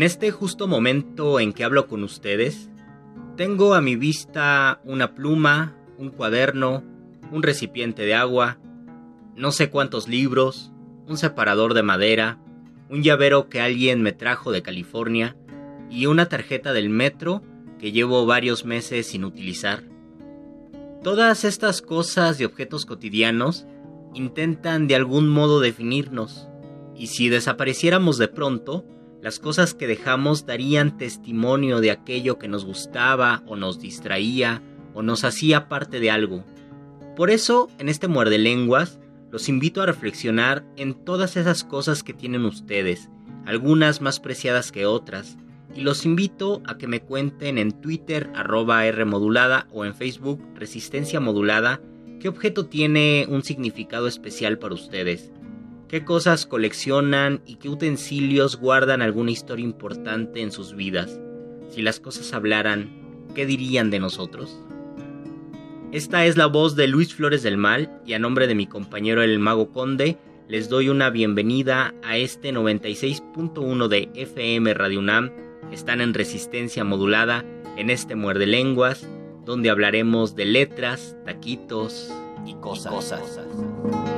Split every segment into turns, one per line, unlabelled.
En este justo momento en que hablo con ustedes, tengo a mi vista una pluma, un cuaderno, un recipiente de agua, no sé cuántos libros, un separador de madera, un llavero que alguien me trajo de California y una tarjeta del metro que llevo varios meses sin utilizar. Todas estas cosas y objetos cotidianos intentan de algún modo definirnos, y si desapareciéramos de pronto, las cosas que dejamos darían testimonio de aquello que nos gustaba o nos distraía o nos hacía parte de algo. Por eso, en este muerde lenguas, los invito a reflexionar en todas esas cosas que tienen ustedes, algunas más preciadas que otras, y los invito a que me cuenten en Twitter arroba R modulada o en Facebook Resistencia Modulada qué objeto tiene un significado especial para ustedes qué cosas coleccionan y qué utensilios guardan alguna historia importante en sus vidas. Si las cosas hablaran, ¿qué dirían de nosotros? Esta es la voz de Luis Flores del Mal y a nombre de mi compañero el Mago Conde les doy una bienvenida a este 96.1 de FM Radio UNAM. Están en resistencia modulada en este muerde lenguas donde hablaremos de letras, taquitos y cosas. Y cosas.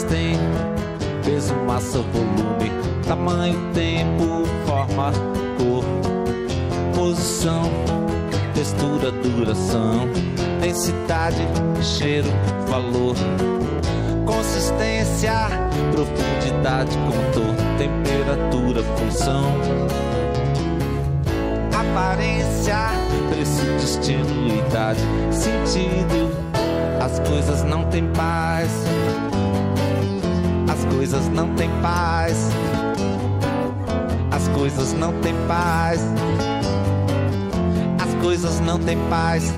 Têm peso, massa, volume, tamanho, tempo, forma, cor, posição, textura, duração, densidade, cheiro, valor, consistência, profundidade, contorno, temperatura, função, aparência, preço, destino, idade, sentido. As coisas não têm paz as coisas não têm paz. As coisas não têm paz. As coisas não têm paz.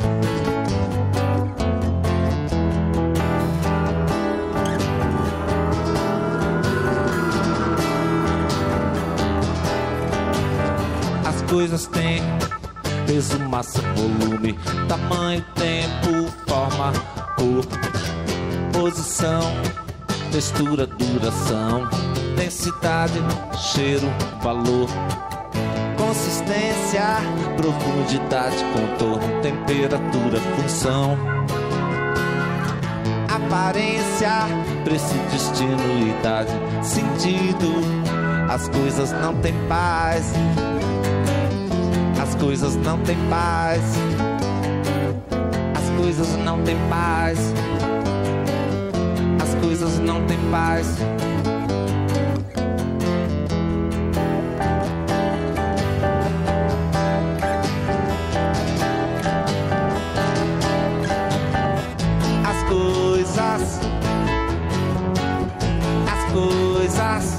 As coisas têm peso, massa, volume, tamanho, tempo, forma, cor, posição textura, duração, densidade, cheiro, valor, consistência, profundidade, contorno, temperatura, função, aparência, preço, destino, idade, sentido. As coisas não têm paz. As coisas não têm paz. As coisas não têm paz coisas não têm paz. As coisas, as coisas,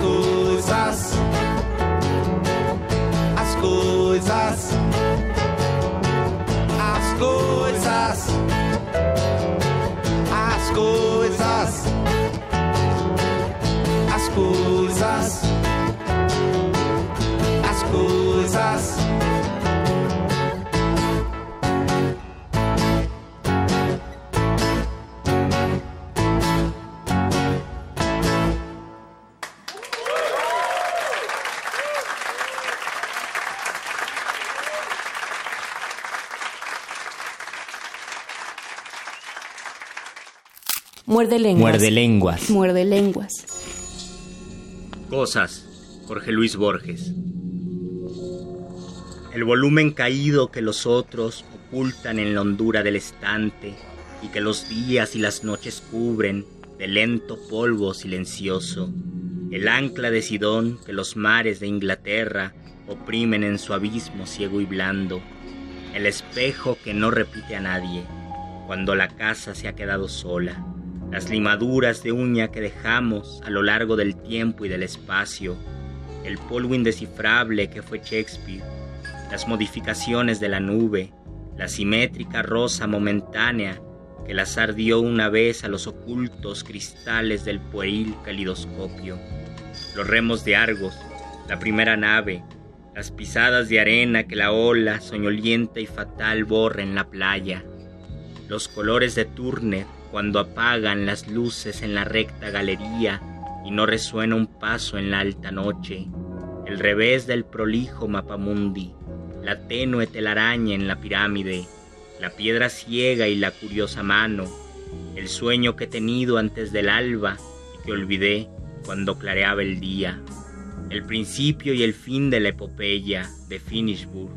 coisas, as coisas, as coisas,
Muerde lenguas.
Muerde lenguas.
Muerde lenguas.
Cosas. Jorge Luis Borges. El volumen caído que los otros ocultan en la hondura del estante y que los días y las noches cubren de lento polvo silencioso. El ancla de Sidón que los mares de Inglaterra oprimen en su abismo ciego y blando. El espejo que no repite a nadie cuando la casa se ha quedado sola las limaduras de uña que dejamos a lo largo del tiempo y del espacio, el polvo indescifrable que fue Shakespeare, las modificaciones de la nube, la simétrica rosa momentánea que el azar dio una vez a los ocultos cristales del pueril calidoscopio, los remos de Argos, la primera nave, las pisadas de arena que la ola soñolienta y fatal borra en la playa, los colores de Turner, cuando apagan las luces en la recta galería y no resuena un paso en la alta noche, el revés del prolijo mapamundi, la tenue telaraña en la pirámide, la piedra ciega y la curiosa mano, el sueño que he tenido antes del alba y que olvidé cuando clareaba el día, el principio y el fin de la epopeya de Finishburg,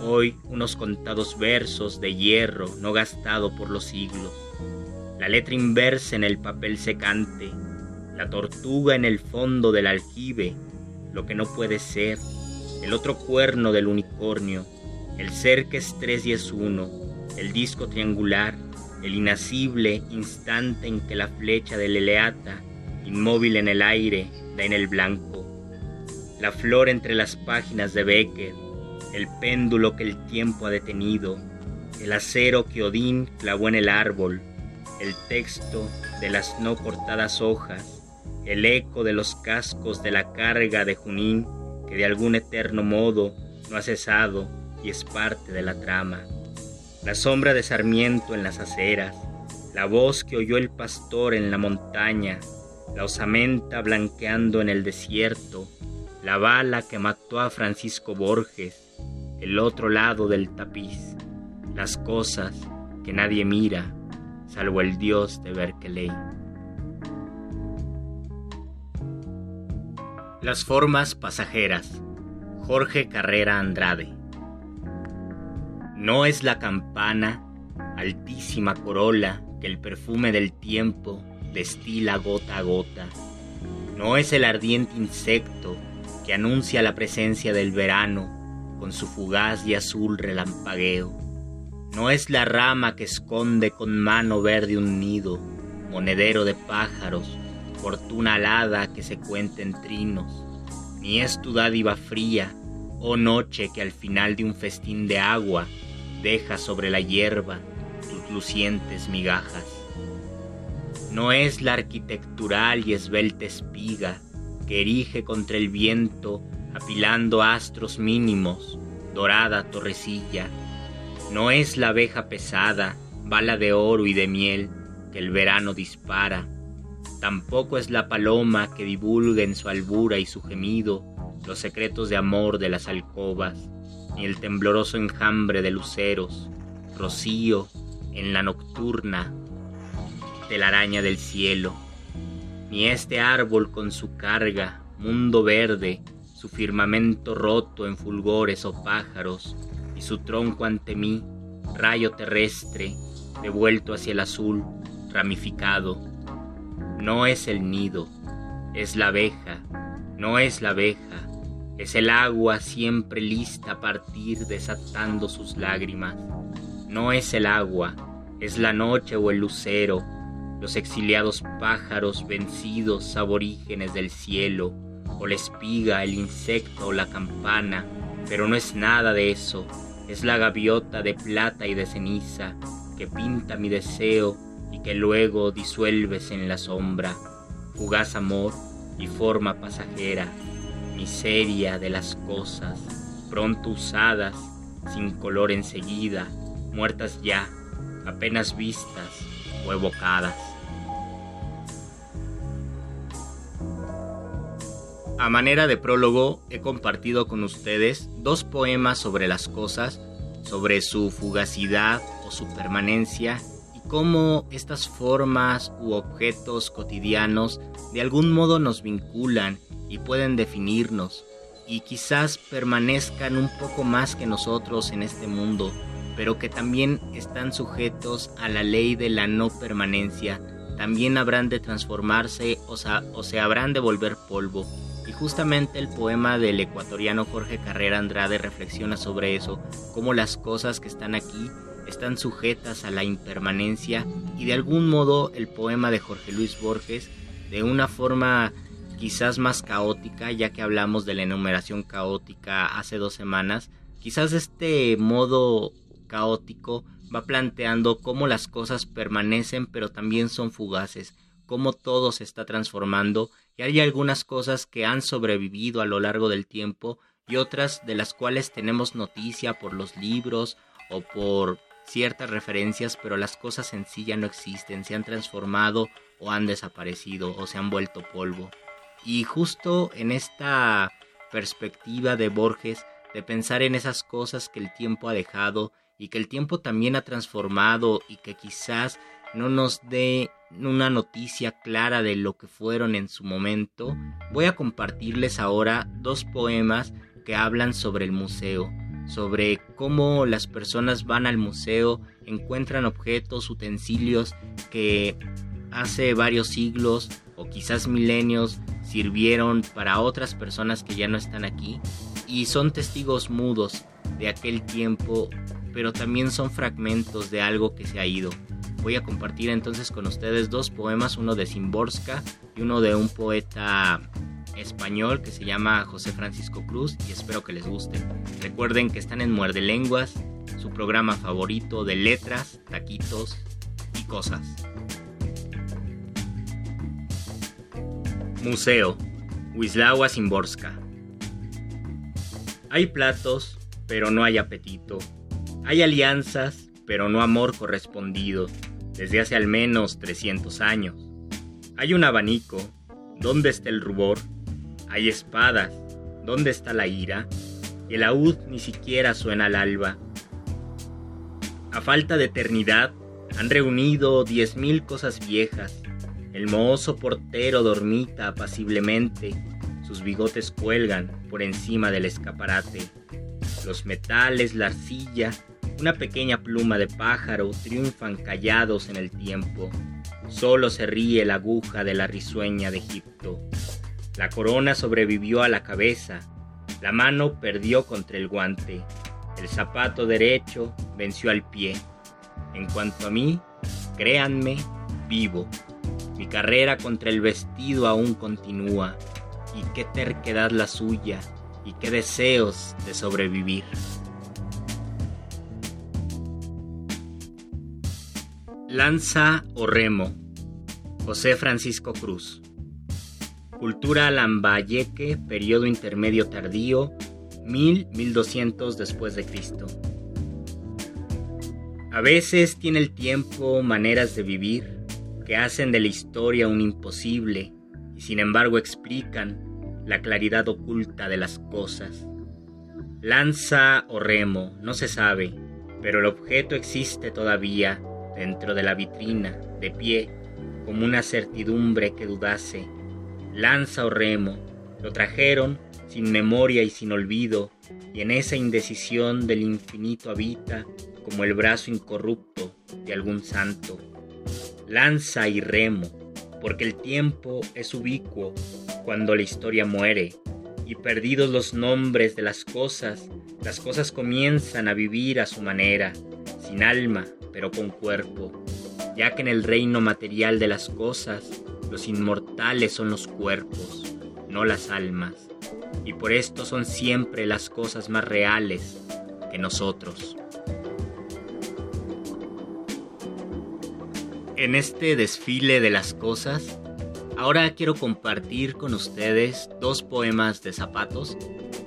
hoy unos contados versos de hierro no gastado por los siglos la letra inversa en el papel secante, la tortuga en el fondo del aljibe, lo que no puede ser, el otro cuerno del unicornio, el ser que es tres y es uno, el disco triangular, el inacible instante en que la flecha del eleata, inmóvil en el aire, da en el blanco, la flor entre las páginas de Becker, el péndulo que el tiempo ha detenido, el acero que Odín clavó en el árbol, el texto de las no cortadas hojas, el eco de los cascos de la carga de Junín que de algún eterno modo no ha cesado y es parte de la trama. La sombra de Sarmiento en las aceras, la voz que oyó el pastor en la montaña, la osamenta blanqueando en el desierto, la bala que mató a Francisco Borges, el otro lado del tapiz, las cosas que nadie mira, salvo el dios de Berkeley. Las formas pasajeras. Jorge Carrera Andrade. No es la campana, altísima corola que el perfume del tiempo destila gota a gota. No es el ardiente insecto que anuncia la presencia del verano con su fugaz y azul relampagueo no es la rama que esconde con mano verde un nido, monedero de pájaros, fortuna alada que se cuenta en trinos, ni es tu dádiva fría, oh noche que al final de un festín de agua deja sobre la hierba tus lucientes migajas. No es la arquitectural y esbelta espiga que erige contra el viento apilando astros mínimos, dorada torrecilla, no es la abeja pesada, bala de oro y de miel que el verano dispara. Tampoco es la paloma que divulga en su albura y su gemido los secretos de amor de las alcobas, ni el tembloroso enjambre de luceros, rocío en la nocturna telaraña del cielo, ni este árbol con su carga, mundo verde, su firmamento roto en fulgores o pájaros, y su tronco ante mí, rayo terrestre, devuelto hacia el azul, ramificado. No es el nido, es la abeja, no es la abeja, es el agua siempre lista a partir desatando sus lágrimas. No es el agua, es la noche o el lucero, los exiliados pájaros vencidos aborígenes del cielo, o la espiga, el insecto o la campana, pero no es nada de eso, es la gaviota de plata y de ceniza que pinta mi deseo y que luego disuelves en la sombra, fugaz amor y forma pasajera, miseria de las cosas, pronto usadas, sin color enseguida, muertas ya, apenas vistas o evocadas. A manera de prólogo, he compartido con ustedes dos poemas sobre las cosas, sobre su fugacidad o su permanencia y cómo estas formas u objetos cotidianos de algún modo nos vinculan y pueden definirnos y quizás permanezcan un poco más que nosotros en este mundo, pero que también están sujetos a la ley de la no permanencia, también habrán de transformarse o, se habrán de volver polvo justamente el poema del ecuatoriano Jorge Carrera Andrade reflexiona sobre eso, cómo las cosas que están aquí están sujetas a la impermanencia y de algún modo el poema de Jorge Luis Borges, de una forma quizás más caótica, ya que hablamos de la enumeración caótica hace dos semanas, quizás este modo caótico va planteando cómo las cosas permanecen pero también son fugaces, cómo todo se está transformando y hay algunas cosas que han sobrevivido a lo largo del tiempo y otras de las cuales tenemos noticia por los libros o por ciertas referencias, pero las cosas en sí ya no existen, se han transformado o han desaparecido o se han vuelto polvo. Y justo en esta perspectiva de Borges, de pensar en esas cosas que el tiempo ha dejado y que el tiempo también ha transformado y que quizás no nos dé una noticia clara de lo que fueron en su momento, voy a compartirles ahora dos poemas que hablan sobre el museo, sobre cómo las personas van al museo, encuentran objetos, utensilios que hace varios siglos o quizás milenios sirvieron para otras personas que ya no están aquí y son testigos mudos de aquel tiempo, pero también son fragmentos de algo que se ha ido. Voy a compartir entonces con ustedes dos poemas, uno de Simborska y uno de un poeta español que se llama José Francisco Cruz y espero que les guste. Recuerden que están en Muerde Lenguas, su programa favorito de letras, taquitos y cosas. Museo, Wislawa Simborska. Hay platos, pero no hay apetito. Hay alianzas, pero no amor correspondido desde hace al menos 300 años. Hay un abanico, ¿dónde está el rubor? Hay espadas, ¿dónde está la ira? El laúd ni siquiera suena al alba. A falta de eternidad, han reunido diez mil cosas viejas. El mozo portero dormita apaciblemente, sus bigotes cuelgan por encima del escaparate. Los metales, la arcilla, una pequeña pluma de pájaro triunfan callados en el tiempo. Solo se ríe la aguja de la risueña de Egipto. La corona sobrevivió a la cabeza, la mano perdió contra el guante, el zapato derecho venció al pie. En cuanto a mí, créanme, vivo. Mi carrera contra el vestido aún continúa, y qué terquedad la suya, y qué deseos de sobrevivir. Lanza o remo. José Francisco Cruz. Cultura Lambayeque, periodo intermedio tardío, 1000-1200 después de Cristo. A veces tiene el tiempo maneras de vivir que hacen de la historia un imposible y sin embargo explican la claridad oculta de las cosas. Lanza o remo, no se sabe, pero el objeto existe todavía dentro de la vitrina, de pie, como una certidumbre que dudase. Lanza o remo, lo trajeron sin memoria y sin olvido, y en esa indecisión del infinito habita como el brazo incorrupto de algún santo. Lanza y remo, porque el tiempo es ubicuo cuando la historia muere, y perdidos los nombres de las cosas, las cosas comienzan a vivir a su manera, sin alma, pero con cuerpo, ya que en el reino material de las cosas, los inmortales son los cuerpos, no las almas, y por esto son siempre las cosas más reales que nosotros. En este desfile de las cosas, ahora quiero compartir con ustedes dos poemas de zapatos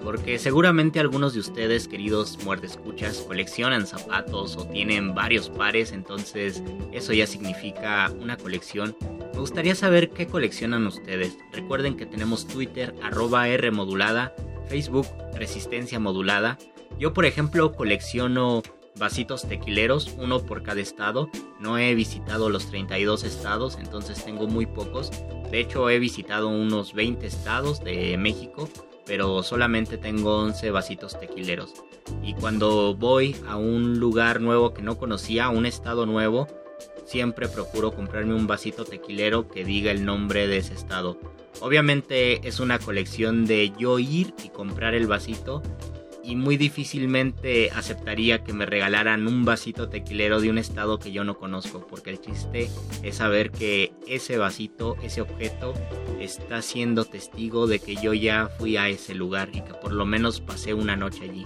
porque seguramente algunos de ustedes, queridos muerdescuchas, coleccionan zapatos o tienen varios pares, entonces eso ya significa una colección. Me gustaría saber qué coleccionan ustedes. Recuerden que tenemos Twitter, arroba R modulada, Facebook, Resistencia modulada. Yo, por ejemplo, colecciono vasitos tequileros, uno por cada estado. No he visitado los 32 estados, entonces tengo muy pocos. De hecho, he visitado unos 20 estados de México pero solamente tengo 11 vasitos tequileros. Y cuando voy a un lugar nuevo que no conocía, a un estado nuevo, siempre procuro comprarme un vasito tequilero que diga el nombre de ese estado. Obviamente es una colección de yo ir y comprar el vasito y muy difícilmente aceptaría que me regalaran un vasito tequilero de un estado que yo no conozco, porque el chiste es saber que ese vasito, ese objeto, está siendo testigo de que yo ya fui a ese lugar y que por lo menos pasé una noche allí.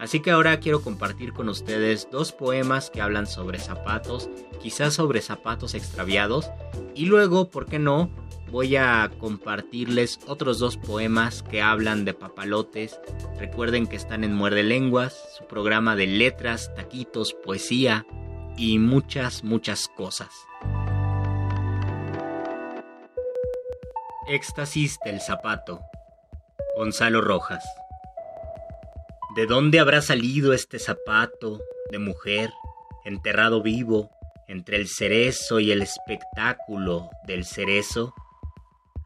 Así que ahora quiero compartir con ustedes dos poemas que hablan sobre zapatos, quizás sobre zapatos extraviados, y luego, ¿por qué no?, voy a compartirles otros dos poemas que hablan de papalotes. Recuerden que están en Muerde Lenguas, su programa de letras, taquitos, poesía y muchas, muchas cosas. Éxtasis del zapato. Gonzalo Rojas. ¿De dónde habrá salido este zapato de mujer, enterrado vivo, entre el cerezo y el espectáculo del cerezo?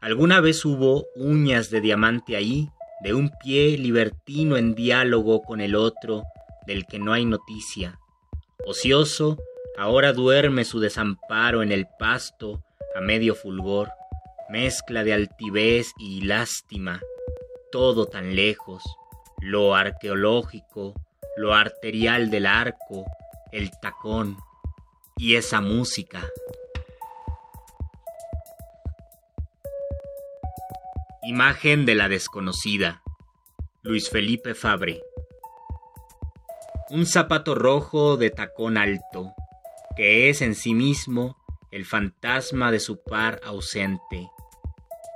Alguna vez hubo uñas de diamante ahí, de un pie libertino en diálogo con el otro, del que no hay noticia. Ocioso, ahora duerme su desamparo en el pasto, a medio fulgor, mezcla de altivez y lástima, todo tan lejos, lo arqueológico, lo arterial del arco, el tacón y esa música. Imagen de la desconocida. Luis Felipe Fabre. Un zapato rojo de tacón alto, que es en sí mismo el fantasma de su par ausente.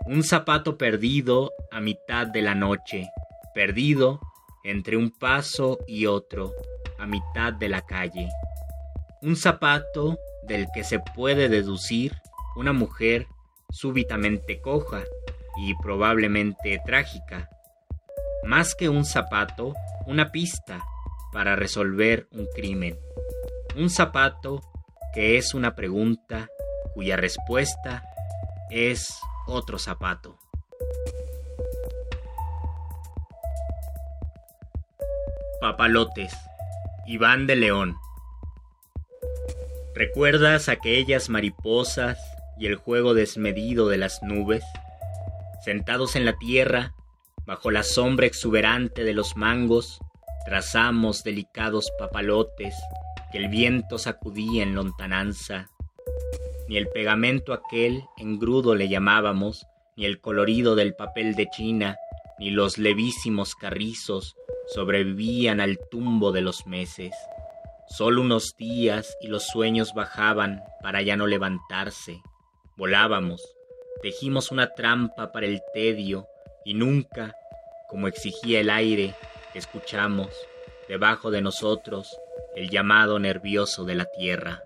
Un zapato perdido a mitad de la noche, perdido entre un paso y otro, a mitad de la calle. Un zapato del que se puede deducir una mujer súbitamente coja y probablemente trágica. Más que un zapato, una pista para resolver un crimen. Un zapato que es una pregunta cuya respuesta es otro zapato. Papalotes. Iván de León. ¿Recuerdas aquellas mariposas y el juego desmedido de las nubes? Sentados en la tierra, bajo la sombra exuberante de los mangos, trazamos delicados papalotes que el viento sacudía en lontananza. Ni el pegamento aquel engrudo le llamábamos, ni el colorido del papel de China, ni los levísimos carrizos sobrevivían al tumbo de los meses. Solo unos días y los sueños bajaban para ya no levantarse. Volábamos, Tejimos una trampa para el tedio y nunca, como exigía el aire, escuchamos, debajo de nosotros, el llamado nervioso de la tierra.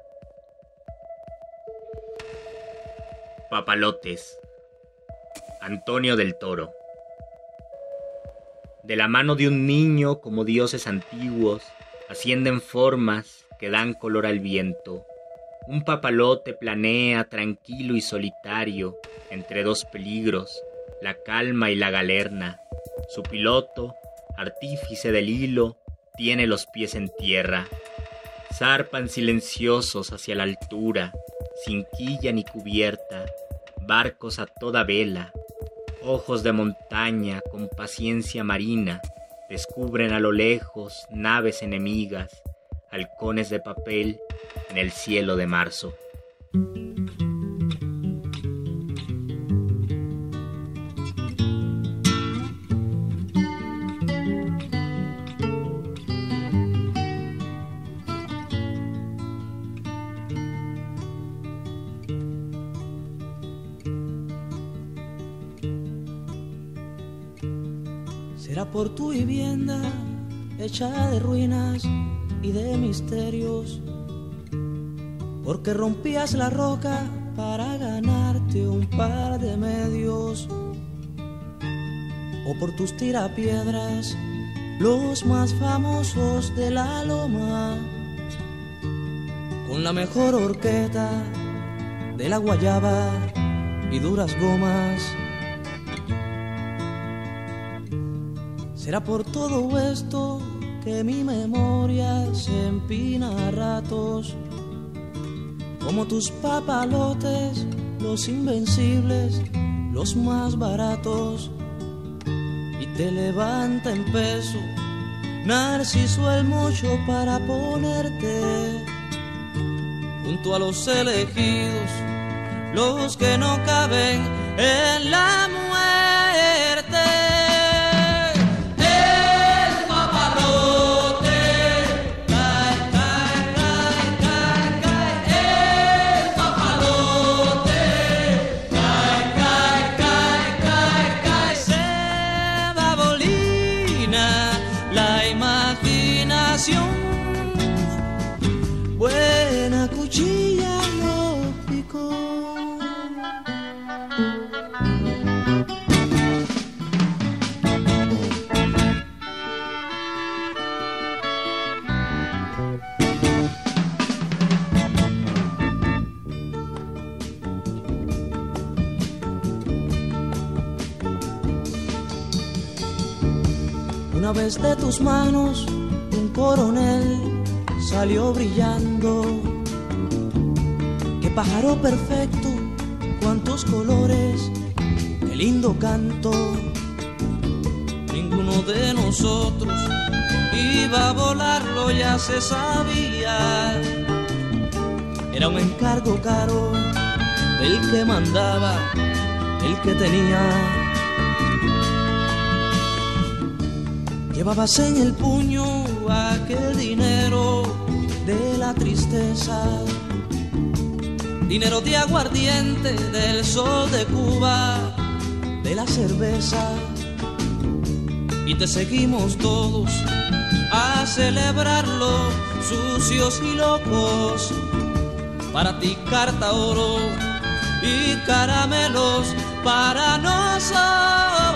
Papalotes. Antonio del Toro. De la mano de un niño como dioses antiguos, ascienden formas que dan color al viento un papalote planea tranquilo y solitario entre dos peligros, la calma y la galerna. Su piloto, artífice del hilo, tiene los pies en tierra. Zarpan silenciosos hacia la altura, sin quilla ni cubierta, barcos a toda vela, ojos de montaña con paciencia marina, descubren a lo lejos naves enemigas, halcones de papel en el cielo de marzo.
Será por tu vivienda hecha de ruinas y de misterios, porque rompías la roca para ganarte un par de medios, o por tus tirapiedras, los más famosos de la loma, con la mejor horqueta de la guayaba y duras gomas. Será por todo esto que mi memoria se empina a ratos, como tus papalotes, los invencibles, los más baratos, y te levanta en peso, narciso el mucho para ponerte junto a los elegidos, los que no caben en la. De tus manos un coronel salió brillando. Qué pájaro perfecto, cuántos colores, qué lindo canto. Ninguno de nosotros iba a volarlo, ya se sabía. Era un encargo caro del que mandaba, el que tenía Llevabas en el puño aquel dinero de la tristeza, dinero de aguardiente del sol de Cuba, de la cerveza. Y te seguimos todos a celebrarlo, sucios y locos. Para ti carta oro y caramelos para nosotros.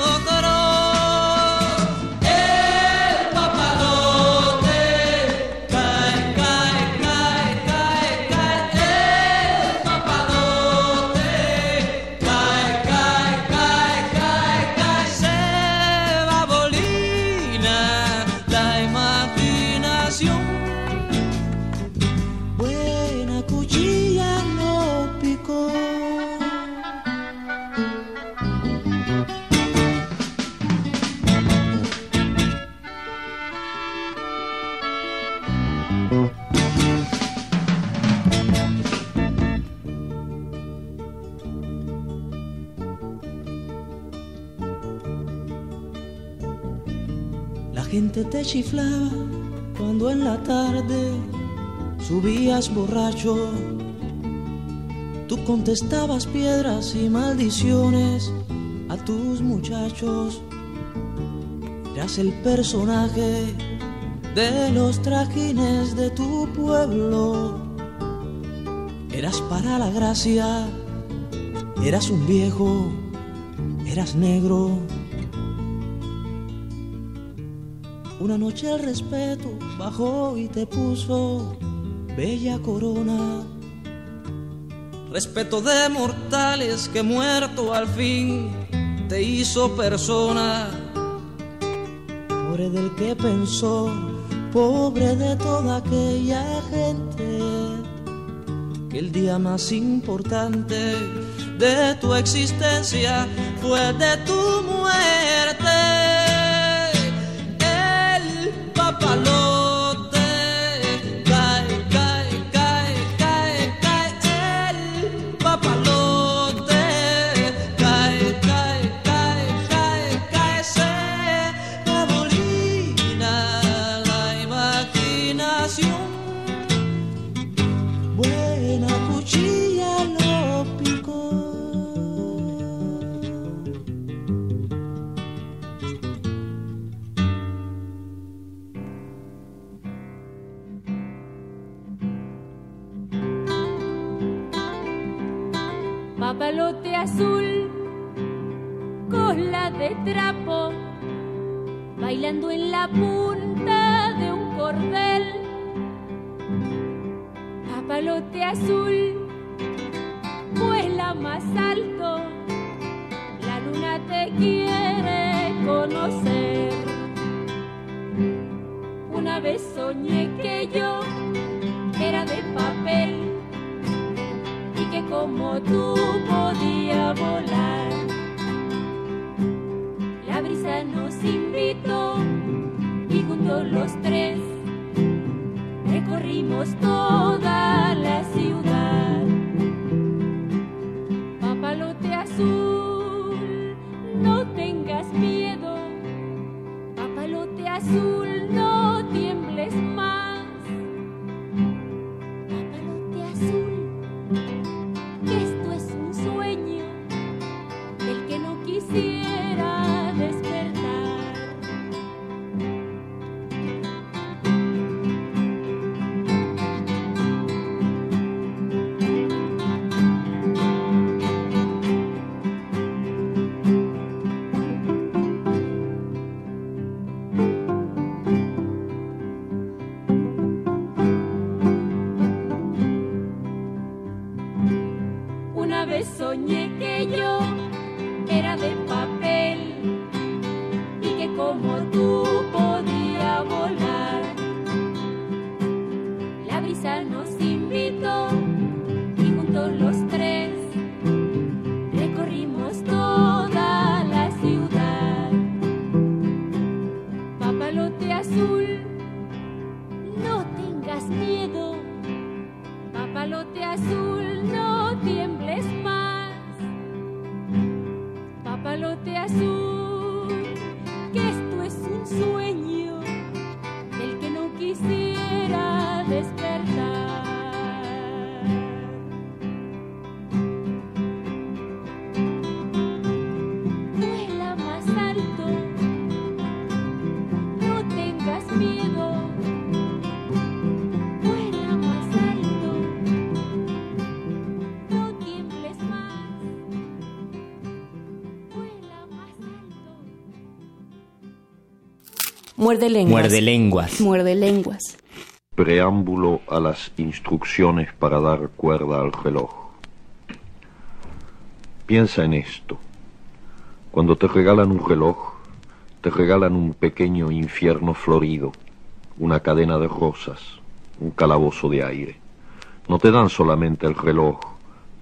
Chiflaba cuando en la tarde subías borracho. Tú contestabas piedras y maldiciones a tus muchachos. Eras el personaje de los trajines de tu pueblo. Eras para la gracia, eras un viejo, eras negro Una noche el respeto bajó y te puso bella corona. Respeto de mortales que muerto al fin te hizo persona. Pobre del que pensó, pobre de toda aquella gente, que el día más importante de tu existencia fue de tu muerte.
Azul, cola de trapo, bailando en la punta de un cordel. Papalote azul, vuela más alto, la luna te quiere conocer. Una vez soñé que yo era de papel y que como tú podía La brisa nos invitó y juntos los tres recorrimos toda
Muerde lenguas.
Muerde lenguas.
Muerde lenguas.
Preámbulo a las instrucciones para dar cuerda al reloj. Piensa en esto. Cuando te regalan un reloj, te regalan un pequeño infierno florido, una cadena de rosas, un calabozo de aire. No te dan solamente el reloj,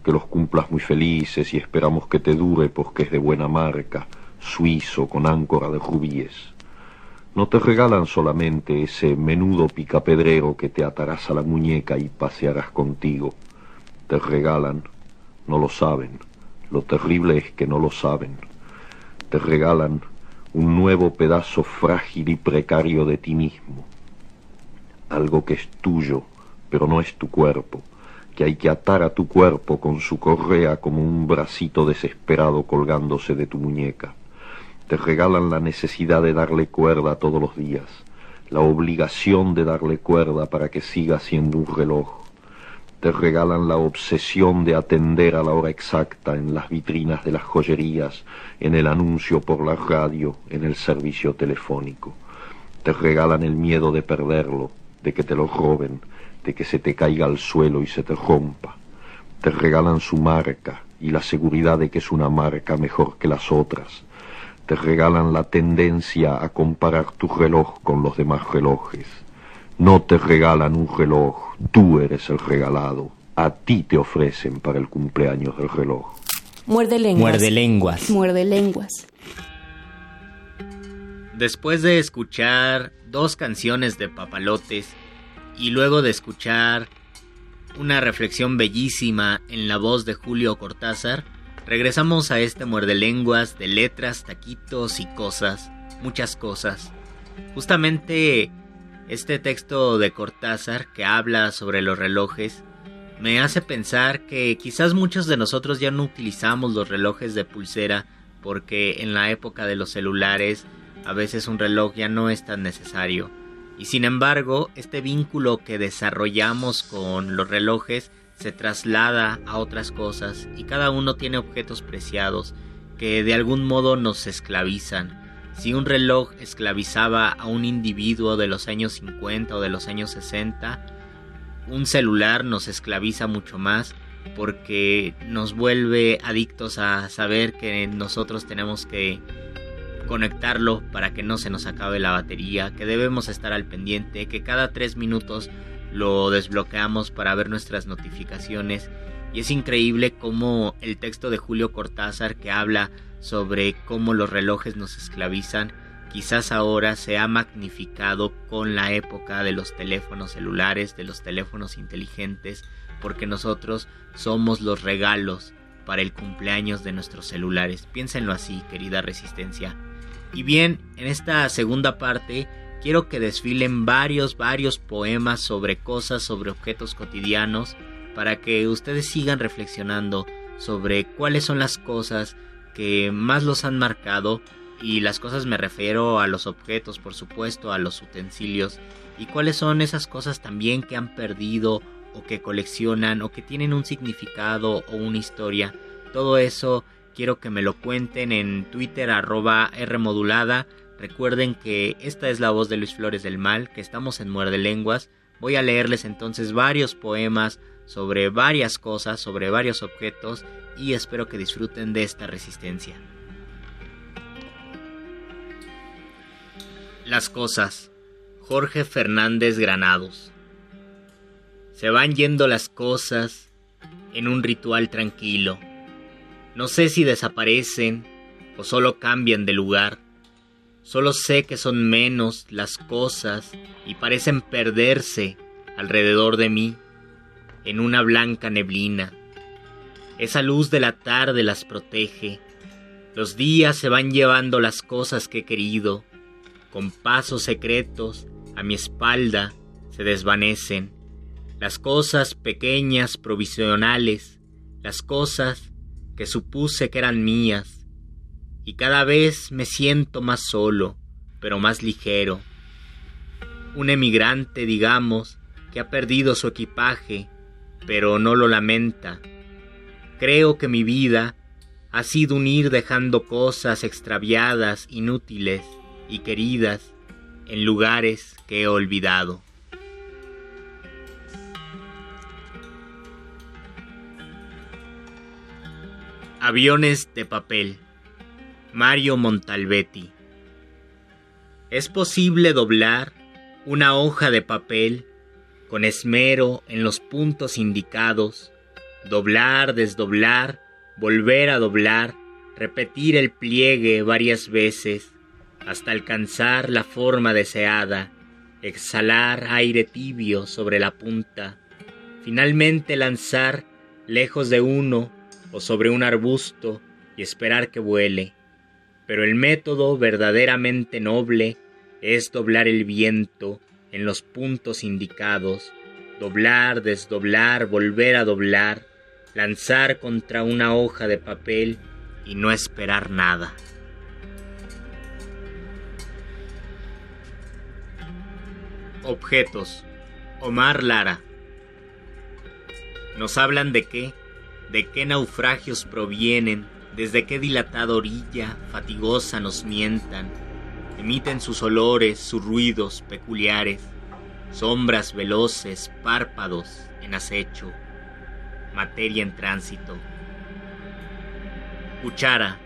que los cumplas muy felices y esperamos que te dure porque es de buena marca, suizo con áncora de rubíes. No te regalan solamente ese menudo picapedrero que te atarás a la muñeca y pasearás contigo. Te regalan, no lo saben, lo terrible es que no lo saben. Te regalan un nuevo pedazo frágil y precario de ti mismo. Algo que es tuyo, pero no es tu cuerpo, que hay que atar a tu cuerpo con su correa como un bracito desesperado colgándose de tu muñeca te regalan la necesidad de darle cuerda todos los días, la obligación de darle cuerda para que siga siendo un reloj. Te regalan la obsesión de atender a la hora exacta en las vitrinas de las joyerías, en el anuncio por la radio, en el servicio telefónico. Te regalan el miedo de perderlo, de que te lo roben, de que se te caiga al suelo y se te rompa. Te regalan su marca y la seguridad de que es una marca mejor que las otras te regalan la tendencia a comparar tu reloj con los demás relojes. No te regalan un reloj, tú eres el regalado. A ti te ofrecen para el cumpleaños del reloj.
Muerde lenguas.
Muerde lenguas.
Muerde lenguas.
Después de escuchar dos canciones de papalotes y luego de escuchar una reflexión bellísima en la voz de Julio Cortázar, regresamos a este muerde lenguas de letras, taquitos y cosas, muchas cosas. Justamente este texto de Cortázar que habla sobre los relojes me hace pensar que quizás muchos de nosotros ya no utilizamos los relojes de pulsera porque en la época de los celulares a veces un reloj ya no es tan necesario. Y sin embargo, este vínculo que desarrollamos con los relojes se traslada a otras cosas y cada uno tiene objetos preciados que de algún modo nos esclavizan. Si un reloj esclavizaba a un individuo de los años 50 o de los años 60, un celular nos esclaviza mucho más porque nos vuelve adictos a saber que nosotros tenemos que conectarlo para que no se nos acabe la batería, que debemos estar al pendiente, que cada tres minutos lo desbloqueamos para ver nuestras notificaciones y es increíble cómo el texto de Julio Cortázar que habla sobre cómo los relojes nos esclavizan, quizás ahora se ha magnificado con la época de los teléfonos celulares, de los teléfonos inteligentes, porque nosotros somos los regalos para el cumpleaños de nuestros celulares. Piénsenlo así, querida resistencia. Y bien, en esta segunda parte quiero que desfilen varios, varios poemas sobre cosas, sobre objetos cotidianos, para que ustedes sigan reflexionando sobre cuáles son las cosas que más los han marcado y las cosas me refiero a los objetos, por supuesto, a los utensilios y cuáles son esas cosas también que han perdido o que coleccionan o que tienen un significado o una historia. Todo eso quiero que me lo cuenten en Twitter arroba Rmodulada. Recuerden que esta es la voz de Luis Flores del Mal, que estamos en Muerde Lenguas. Voy a leerles entonces varios poemas sobre varias cosas, sobre varios objetos y espero que disfruten de esta resistencia. Las cosas. Jorge Fernández Granados. Se van yendo las cosas en un ritual tranquilo. No sé si desaparecen o solo cambian de lugar. Solo sé que son menos las cosas y parecen perderse alrededor de mí en una blanca neblina. Esa luz de la tarde las protege. Los días se van llevando las cosas que he querido. Con pasos secretos a mi espalda se desvanecen las cosas pequeñas provisionales, las cosas que supuse que eran mías, y cada vez me siento más solo, pero más ligero. Un emigrante, digamos, que ha perdido su equipaje, pero no lo lamenta. Creo que mi vida ha sido un ir dejando cosas extraviadas, inútiles y queridas en lugares que he olvidado. Aviones de papel. Mario Montalbetti. Es posible doblar una hoja de papel con esmero en los puntos indicados, doblar, desdoblar, volver a doblar, repetir el pliegue varias veces hasta alcanzar la forma deseada, exhalar aire tibio sobre la punta, finalmente lanzar lejos de uno o sobre un arbusto y esperar que vuele. Pero el método verdaderamente noble es doblar el viento en los puntos indicados, doblar, desdoblar, volver a doblar, lanzar contra una hoja de papel y no esperar nada. Objetos. Omar Lara. Nos hablan de qué? de qué naufragios provienen, desde qué dilatada orilla fatigosa nos mientan, emiten sus olores, sus ruidos peculiares, sombras veloces, párpados en acecho, materia en tránsito. Cuchara,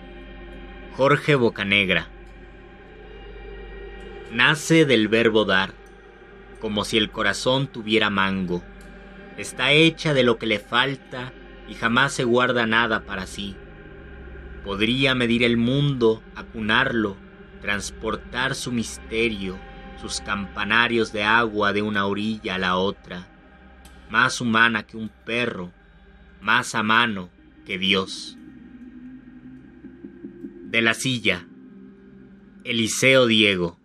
Jorge Bocanegra. Nace del verbo dar, como si el corazón tuviera mango. Está hecha de lo que le falta y jamás se guarda nada para sí. Podría medir el mundo, acunarlo, transportar su misterio, sus campanarios de agua de una orilla a la otra, más humana que un perro, más a mano que Dios. De la silla, Eliseo Diego.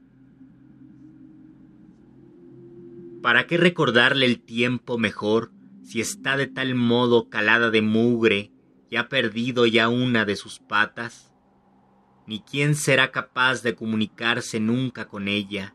¿Para qué recordarle el tiempo mejor si está de tal modo calada de mugre y ha perdido ya una de sus patas? Ni quién será capaz de comunicarse nunca con ella,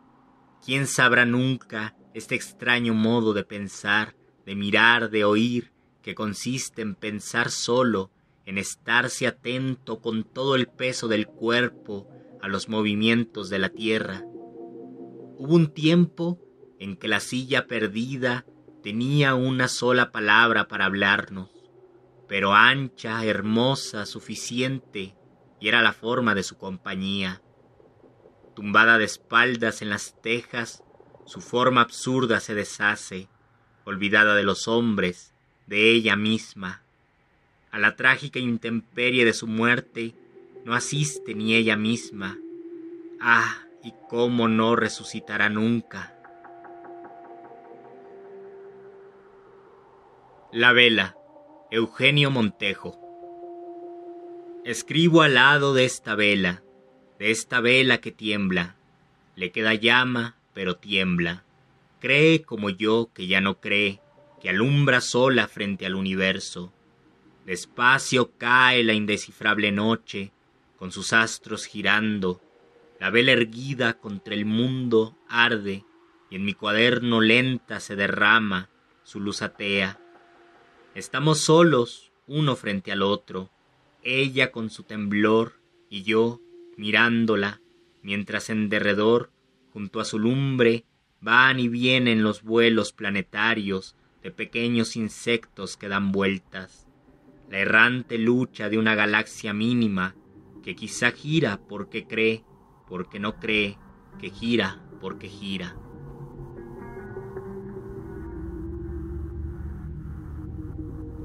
quién sabrá nunca este extraño modo de pensar, de mirar, de oír, que consiste en pensar solo, en estarse atento con todo el peso del cuerpo a los movimientos de la tierra. Hubo un tiempo en que la silla perdida tenía una sola palabra para hablarnos, pero ancha, hermosa, suficiente, y era la forma de su compañía. Tumbada de espaldas en las tejas, su forma absurda se deshace, olvidada de los hombres, de ella misma. A la trágica intemperie de su muerte no asiste ni ella misma. Ah, y cómo no resucitará nunca. La vela, Eugenio Montejo. Escribo al lado de esta vela, de esta vela que tiembla. Le queda llama, pero tiembla. Cree como yo que ya no cree, que alumbra sola frente al universo. Despacio cae la indescifrable noche, con sus astros girando. La vela erguida contra el mundo arde, y en mi cuaderno lenta se derrama su luz atea. Estamos solos, uno frente al otro, ella con su temblor y yo mirándola, mientras en derredor, junto a su lumbre, van y vienen los vuelos planetarios de pequeños insectos que dan vueltas. La errante lucha de una galaxia mínima que quizá gira porque cree, porque no cree, que gira porque gira.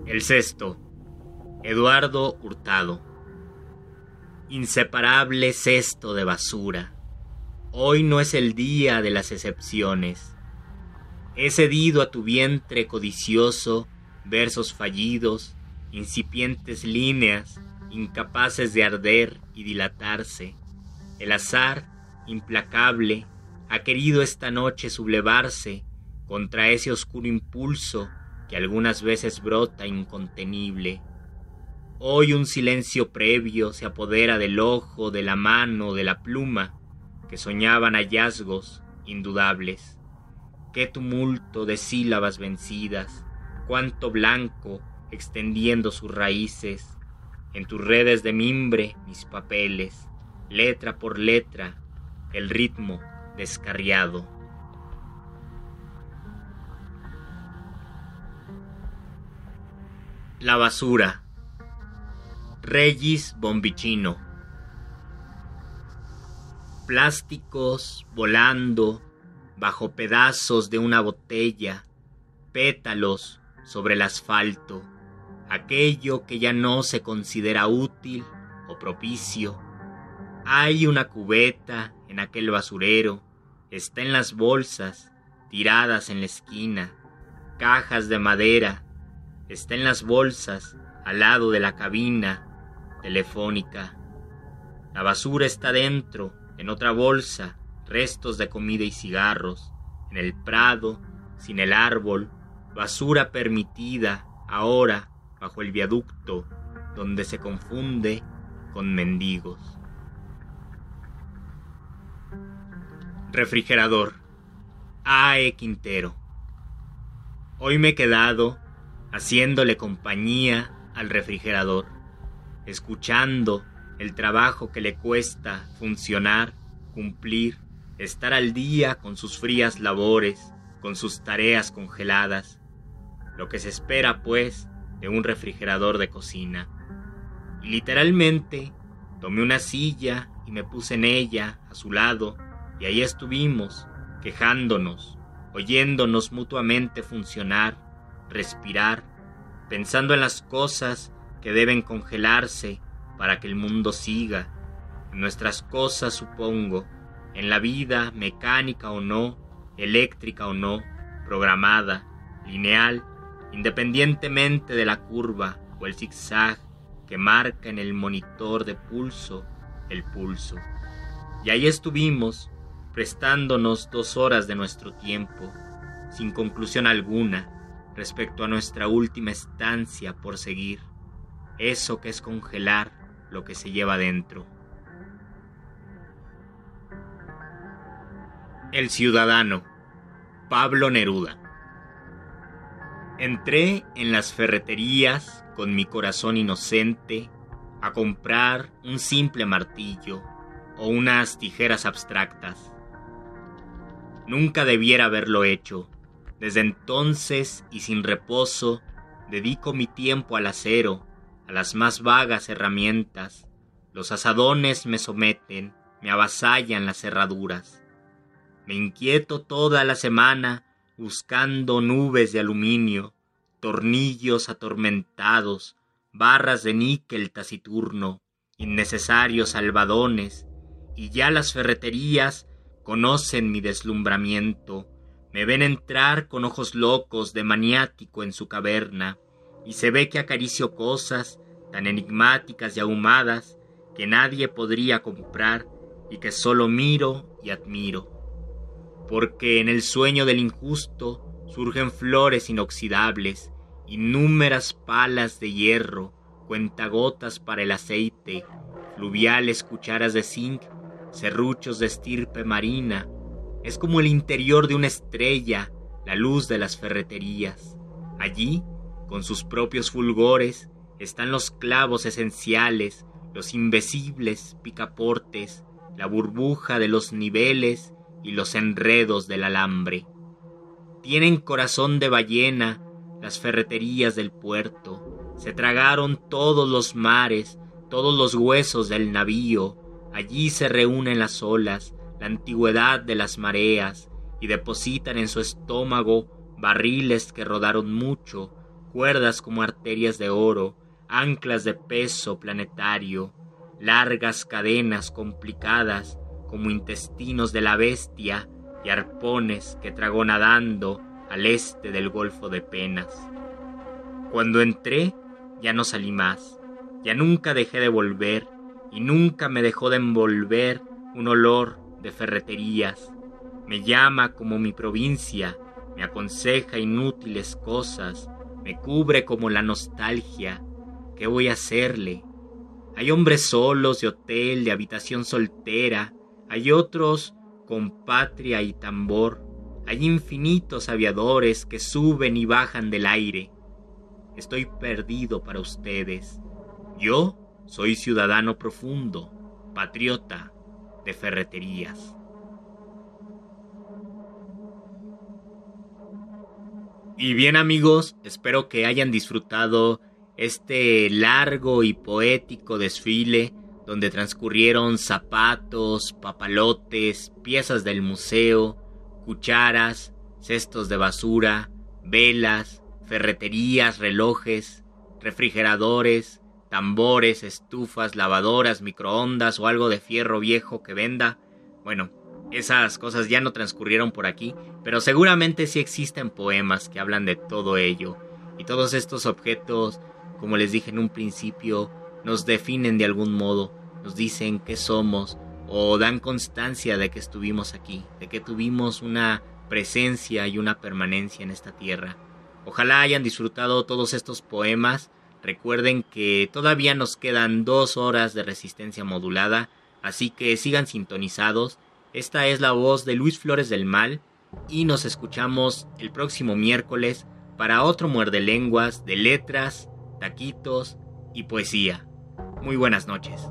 El sexto, Eduardo Hurtado. Inseparable cesto de basura. Hoy no es el día de las excepciones. He cedido a tu vientre codicioso versos fallidos, incipientes líneas, incapaces de arder y dilatarse. El azar, implacable, ha querido esta noche sublevarse contra ese oscuro impulso que algunas veces brota incontenible. Hoy un silencio previo se apodera del ojo, de la mano, de la pluma, que soñaban hallazgos indudables. Qué tumulto de sílabas vencidas, cuánto blanco extendiendo sus raíces. En tus redes de mimbre mis papeles, letra por letra, el ritmo descarriado. La basura. Regis Bombicino. Plásticos volando bajo pedazos de una botella, pétalos sobre el asfalto, aquello que ya no se considera útil o propicio. Hay una cubeta en aquel basurero, está en las bolsas, tiradas en la esquina, cajas de madera, está en las bolsas, al lado de la cabina telefónica. La basura está dentro, en otra bolsa, restos de comida y cigarros, en el prado, sin el árbol, basura permitida, ahora, bajo el viaducto, donde se confunde con mendigos. Refrigerador. A.E. Quintero. Hoy me he quedado haciéndole compañía al refrigerador, escuchando el trabajo que le cuesta funcionar, cumplir, estar al día con sus frías labores, con sus tareas congeladas, lo que se espera pues de un refrigerador de cocina. Y literalmente tomé una silla y me puse en ella, a su lado, y ahí estuvimos, quejándonos, oyéndonos mutuamente funcionar, respirar, pensando en las cosas que deben congelarse para que el mundo siga, en nuestras cosas supongo, en la vida mecánica o no, eléctrica o no, programada, lineal, independientemente de la curva o el zigzag que marca en el monitor de pulso el pulso. Y ahí estuvimos, prestándonos dos horas de nuestro tiempo, sin conclusión alguna, respecto a nuestra última estancia por seguir, eso que es congelar lo que se lleva dentro. El ciudadano, Pablo Neruda. Entré en las ferreterías con mi corazón inocente a comprar un simple martillo o unas tijeras abstractas. Nunca debiera haberlo hecho. Desde entonces y sin reposo, dedico mi tiempo al acero, a las más vagas herramientas. Los asadones me someten, me avasallan las cerraduras. Me inquieto toda la semana buscando nubes de aluminio, tornillos atormentados, barras de níquel taciturno, innecesarios albadones, y ya las ferreterías conocen mi deslumbramiento, me ven entrar con ojos locos de maniático en su caverna, y se ve que acaricio cosas tan enigmáticas y ahumadas que nadie podría comprar y que solo miro y admiro porque en el sueño del injusto surgen flores inoxidables, innúmeras palas de hierro, cuentagotas para el aceite, fluviales cucharas de zinc, serruchos de estirpe marina. Es como el interior de una estrella, la luz de las ferreterías. Allí, con sus propios fulgores, están los clavos esenciales, los invisibles picaportes, la burbuja de los niveles y los enredos del alambre. Tienen corazón de ballena las ferreterías del puerto, se tragaron todos los mares, todos los huesos del navío, allí se reúnen las olas, la antigüedad de las mareas, y depositan en su estómago barriles que rodaron mucho, cuerdas como arterias de oro, anclas de peso planetario, largas cadenas complicadas como intestinos de la bestia y arpones que tragó nadando al este del Golfo de Penas. Cuando entré, ya no salí más, ya nunca dejé de volver y nunca me dejó de envolver un olor de ferreterías. Me llama como mi provincia, me aconseja inútiles cosas, me cubre como la nostalgia. ¿Qué voy a hacerle? Hay hombres solos de hotel, de habitación soltera, hay otros con patria y tambor. Hay infinitos aviadores que suben y bajan del aire. Estoy perdido para ustedes. Yo soy ciudadano profundo, patriota ferreterías. Y bien amigos, espero que hayan disfrutado este largo y poético desfile donde transcurrieron zapatos, papalotes, piezas del museo, cucharas, cestos de basura, velas, ferreterías, relojes, refrigeradores, tambores, estufas, lavadoras, microondas o algo de fierro viejo que venda. Bueno, esas cosas ya no transcurrieron por aquí, pero seguramente sí existen poemas que hablan de todo ello. Y todos estos objetos, como les dije en un principio, nos definen de algún modo nos dicen que somos o dan constancia de que estuvimos aquí, de que tuvimos una presencia y una permanencia en esta tierra. Ojalá hayan disfrutado todos estos poemas. Recuerden que todavía nos quedan dos horas de resistencia modulada, así que sigan sintonizados. Esta es la voz de Luis Flores del Mal y nos escuchamos el próximo miércoles para otro muerde lenguas de letras, taquitos y poesía. Muy buenas noches.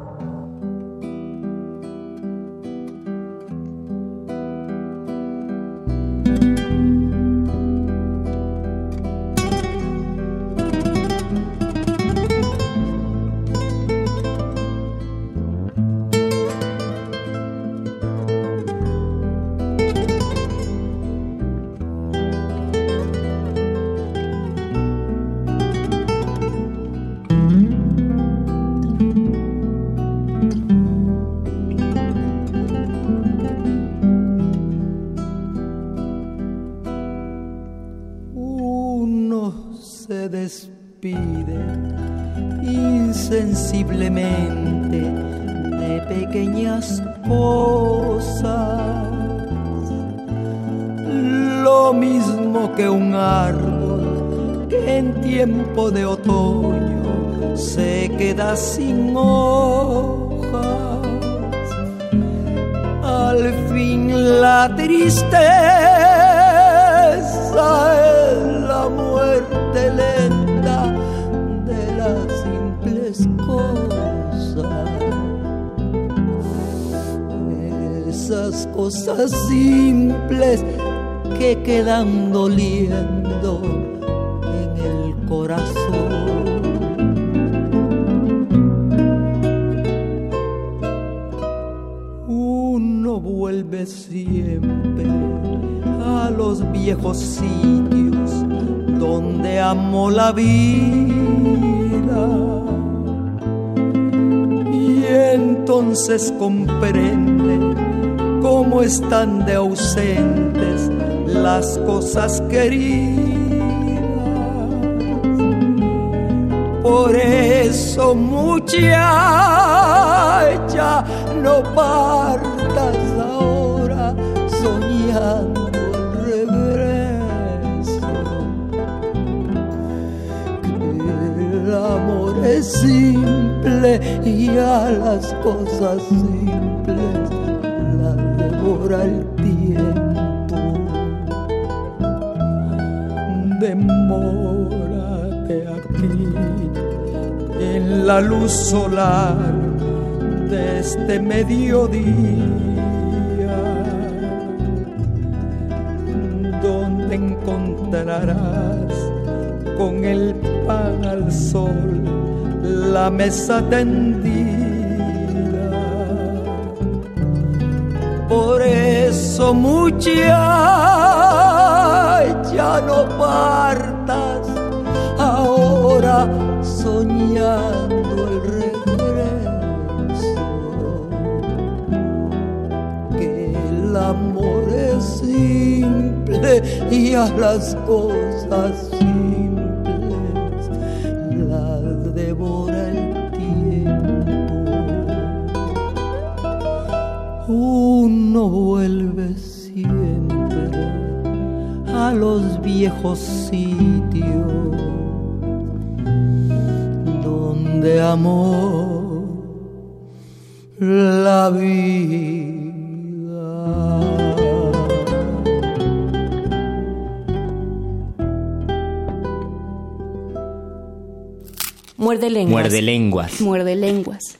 Entonces comprende cómo están de ausentes las cosas queridas. Por eso muchacha, no partas ahora soñando el regreso. Amor es simple y a las cosas simples las devora el tiempo. Demórate aquí en la luz solar de este mediodía, la mesa tendida. Por eso muchacha no partas ahora soñando el regreso. Que el amor es simple y a las cosas los viejos sitios donde amó la vida.
Muerde lenguas.
Muerde lenguas.
Muerde lenguas.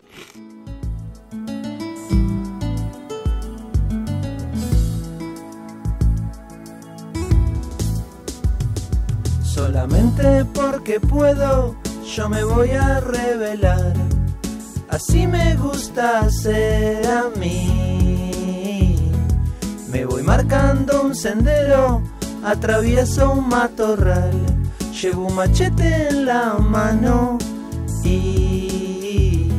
Puedo, yo me voy a revelar. Así me gusta hacer a mí. Me voy marcando un sendero, atravieso un matorral, llevo un machete en la mano y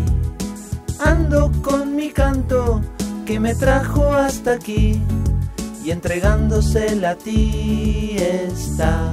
ando con mi canto que me trajo hasta aquí y entregándosela a ti está.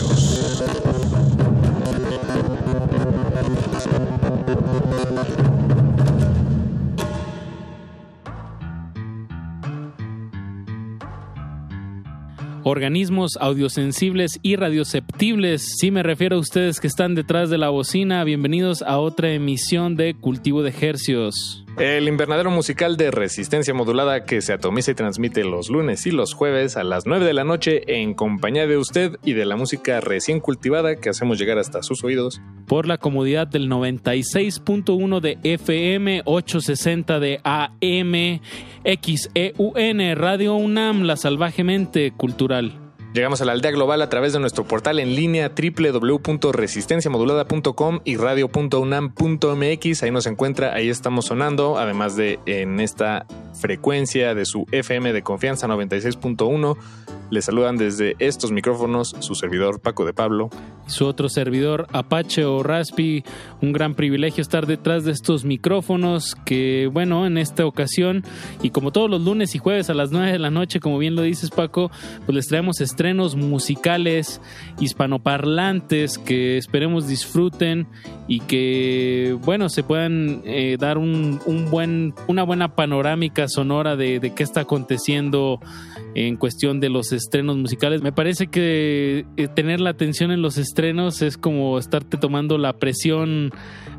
Organismos audiosensibles y radioceptibles. Si me refiero a ustedes que están detrás de la bocina, bienvenidos a otra emisión de Cultivo de Hercios.
El invernadero musical de resistencia modulada que se atomiza y transmite los lunes y los jueves a las 9 de la noche en compañía de usted y de la música recién cultivada que hacemos llegar hasta sus oídos.
Por la comodidad del 96.1 de FM, 860 de AM, XEUN, Radio UNAM, la salvajemente cultural.
Llegamos a la aldea global a través de nuestro portal en línea www.resistenciamodulada.com y radio.unam.mx. Ahí nos encuentra, ahí estamos sonando, además de en esta frecuencia de su FM de confianza 96.1. Les saludan desde estos micrófonos su servidor Paco de Pablo.
Su otro servidor Apache o Raspi. Un gran privilegio estar detrás de estos micrófonos que, bueno, en esta ocasión y como todos los lunes y jueves a las 9 de la noche, como bien lo dices Paco, pues les traemos estrenos musicales hispanoparlantes que esperemos disfruten y que, bueno, se puedan eh, dar un, un, buen, una buena panorámica sonora de, de qué está aconteciendo en cuestión de los estrenos musicales. Me parece que eh, tener la atención en los estrenos es como estarte tomando la presión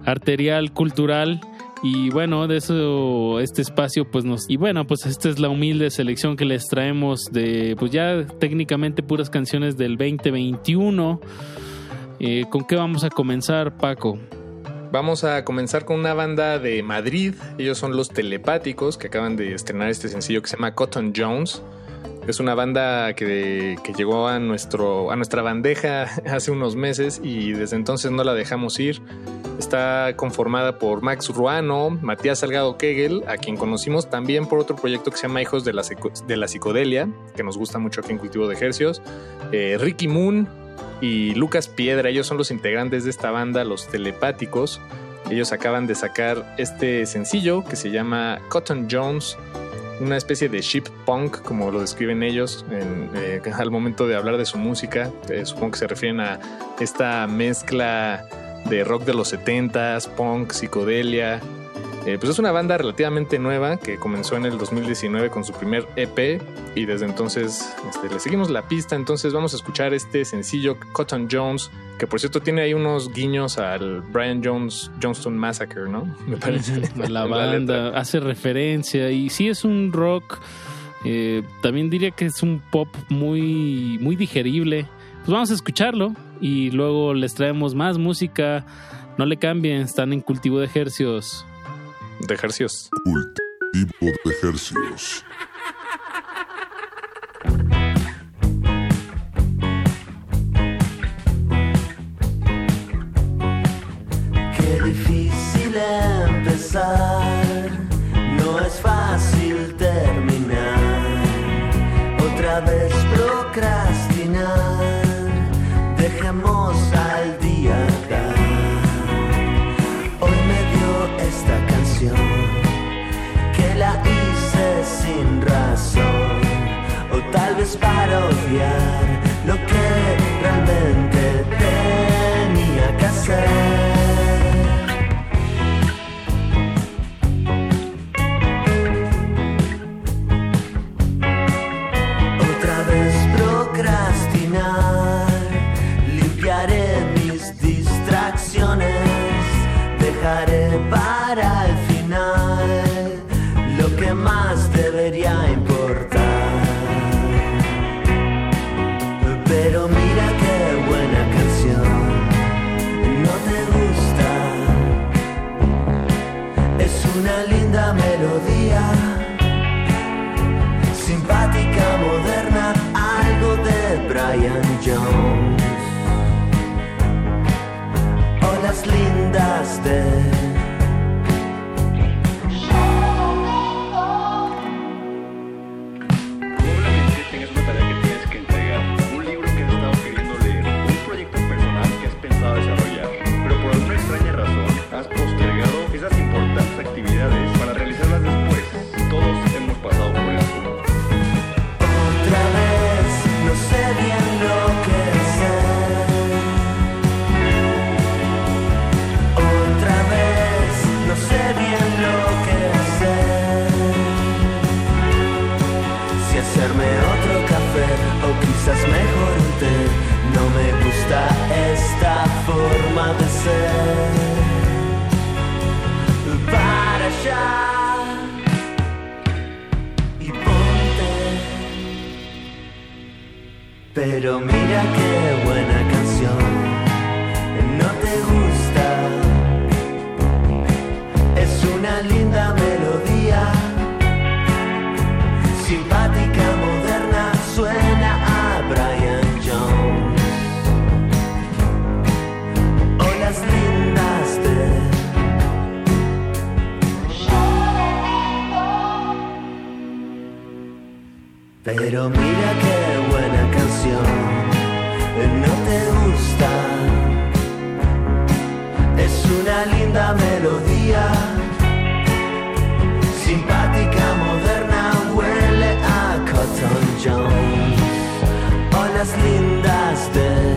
arterial cultural y bueno, de eso este espacio pues nos y bueno, pues esta es la humilde selección que les traemos de pues ya técnicamente puras canciones del 2021. Eh, ¿Con qué vamos a comenzar, Paco?
Vamos a comenzar con una banda de Madrid. Ellos son los Telepáticos que acaban de estrenar este sencillo que se llama Cotton Jones. Es una banda que, que, llegó a, nuestro, a nuestra bandeja hace unos meses y desde entonces no la dejamos ir. Está conformada por Max Ruano, Matías Salgado Kegel, a quien conocimos también por otro proyecto que se llama Hijos de la, de la Psicodelia, que nos gusta mucho aquí en Cultivo de Ejercios, eh, Ricky Moon y Lucas Piedra. Ellos son los integrantes de esta banda, los telepáticos. Ellos acaban de sacar este sencillo que se llama Cotton Jones una especie de ship punk, como lo describen ellos en, eh, al momento de hablar de su música. Eh, supongo que se refieren a esta mezcla de rock de los 70s, punk, psicodelia. Eh, pues es una banda relativamente nueva que comenzó en el 2019 con su primer EP y desde entonces este, le seguimos la pista. Entonces vamos a escuchar este sencillo Cotton Jones, que por cierto tiene ahí unos guiños al Brian Jones Johnston Massacre, ¿no? Me parece.
la banda hace referencia y sí es un rock. Eh, también diría que es un pop muy, muy digerible. Pues vamos a escucharlo y luego les traemos más música. No le cambien, están en cultivo de ejercios.
De ejercios.
Cultivo de ejercios.
Qué difícil empezar, vez Pero mira qué buena canción, no te gusta. Es una linda melodía, simpática, moderna,
suena a Brian Jones. O las lindas de Pero mira buena no te gusta. Es una linda melodía, simpática, moderna, huele a Cotton Jones. O lindas de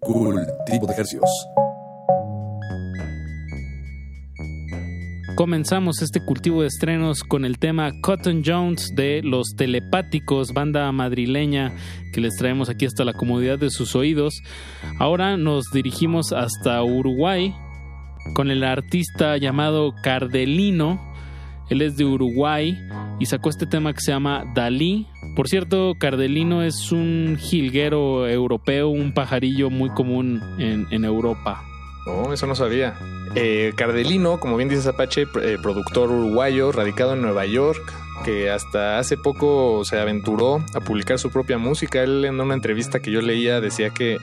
Cultivo de ejercicios.
Comenzamos este cultivo de estrenos con el tema Cotton Jones de Los Telepáticos, banda madrileña que les traemos aquí hasta la comodidad de sus oídos. Ahora nos dirigimos hasta Uruguay con el artista llamado Cardelino. Él es de Uruguay y sacó este tema que se llama Dalí. Por cierto, Cardelino es un jilguero europeo, un pajarillo muy común en, en Europa.
No, eso no sabía. Eh, Cardelino, como bien dices Apache, eh, productor uruguayo, radicado en Nueva York, que hasta hace poco se aventuró a publicar su propia música. Él en una entrevista que yo leía decía que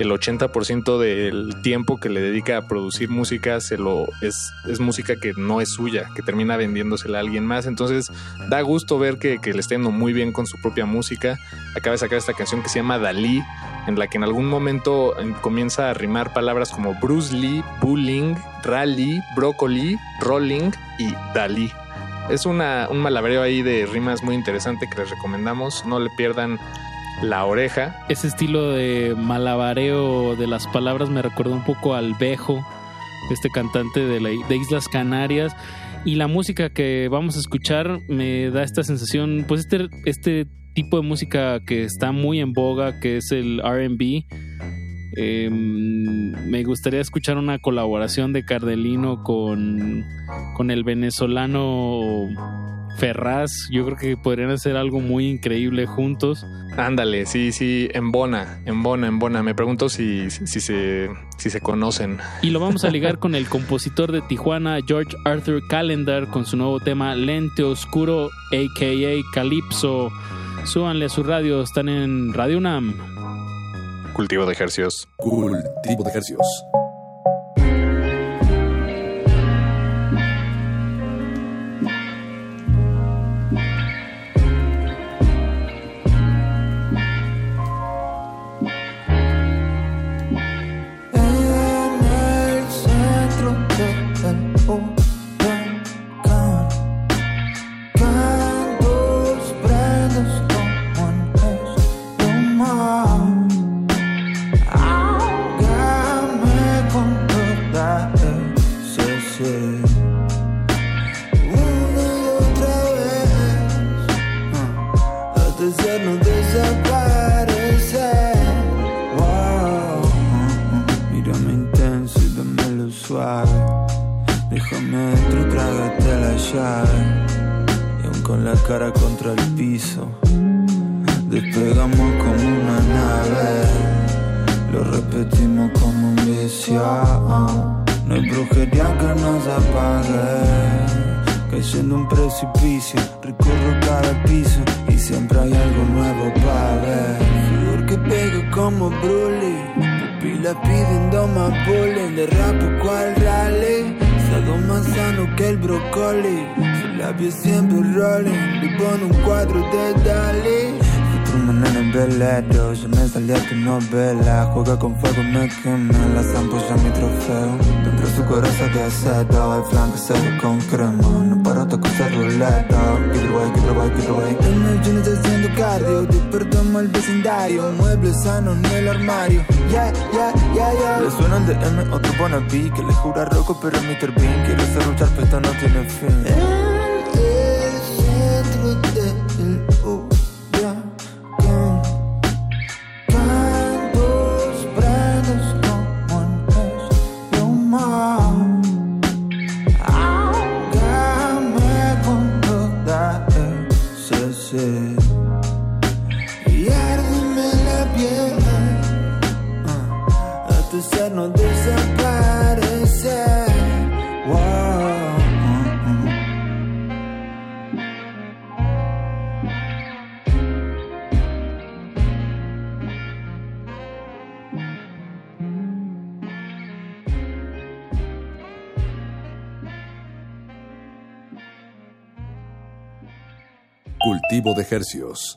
el 80% del tiempo que le dedica a producir música se lo es, es música que no es suya, que termina vendiéndosela a alguien más. Entonces da gusto ver que, que le está yendo muy bien con su propia música. Acaba de sacar esta canción que se llama Dalí, en la que en algún momento eh, comienza a rimar palabras como Bruce Lee, bullying, rally, brócoli, rolling y Dalí. Es una, un malabareo ahí de rimas muy interesante que les recomendamos. No le pierdan la oreja.
Ese estilo de malabareo de las palabras me recordó un poco al Bejo, este cantante de, la- de Islas Canarias. Y la música que vamos a escuchar me da esta sensación, pues este, este tipo de música que está muy en boga, que es el RB. Eh, me gustaría escuchar una colaboración de Cardelino con, con el venezolano Ferraz. Yo creo que podrían hacer algo muy increíble juntos.
Ándale, sí, sí, en Bona, en Bona, en Bona. Me pregunto si, si, se, si se conocen.
Y lo vamos a ligar con el compositor de Tijuana, George Arthur Calendar, con su nuevo tema Lente Oscuro, a.k.a. Calypso. Súbanle a su radio, están en Radio UNAM.
Cultivo de ejercicios.
Cultivo de ejercicios.
Cara contra el piso, despegamos como una nave. Lo repetimos como un vicio. No hay brujería que nos apague. Cayendo un precipicio, recorro cada piso y siempre hay algo nuevo para ver. Flor que pega como Broly, pupilas pidiendo más bullying, derrapo cual rally, sado más sano que el brócoli, labios siempre rolling, le pone un cuadro de Dalí. Truman en el velero, yo me salí a tu novela. Juega con fuego, me quemé, las ampollas mi trofeo. Dentro de su coraza de acero, el flan que se ve con crema. No paro de coser ruleta, get it away, get it away En el jeans haciendo cardio, despertamos el vecindario. Muebles sanos en el armario, yeah, yeah, yeah, yeah Le suena el DM, otro wannabe. Que le jura roco, pero Mr. Bean. Quiere ser luchar, pero esto no tiene fin
ejercicios.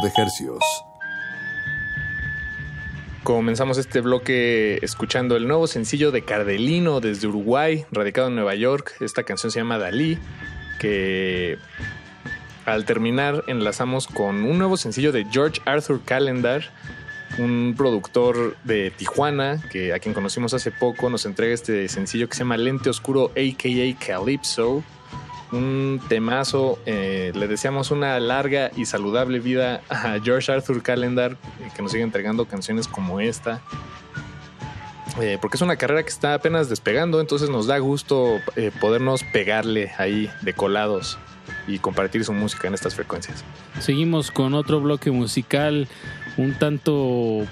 de hercios.
Comenzamos este bloque escuchando el nuevo sencillo de Cardelino desde Uruguay, radicado en Nueva York. Esta canción se llama Dalí, que al terminar enlazamos con un nuevo sencillo de George Arthur Calendar, un productor de Tijuana, que a quien conocimos hace poco, nos entrega este sencillo que se llama Lente Oscuro, aka Calypso. Un temazo. eh, le deseamos una larga y saludable vida a George Arthur Calendar, eh, que nos siga entregando canciones como esta. Eh, porque es una carrera que está apenas despegando, entonces nos da gusto podernos pegarle ahí de colados y compartir su música en estas frecuencias.
Seguimos con otro bloque musical un tanto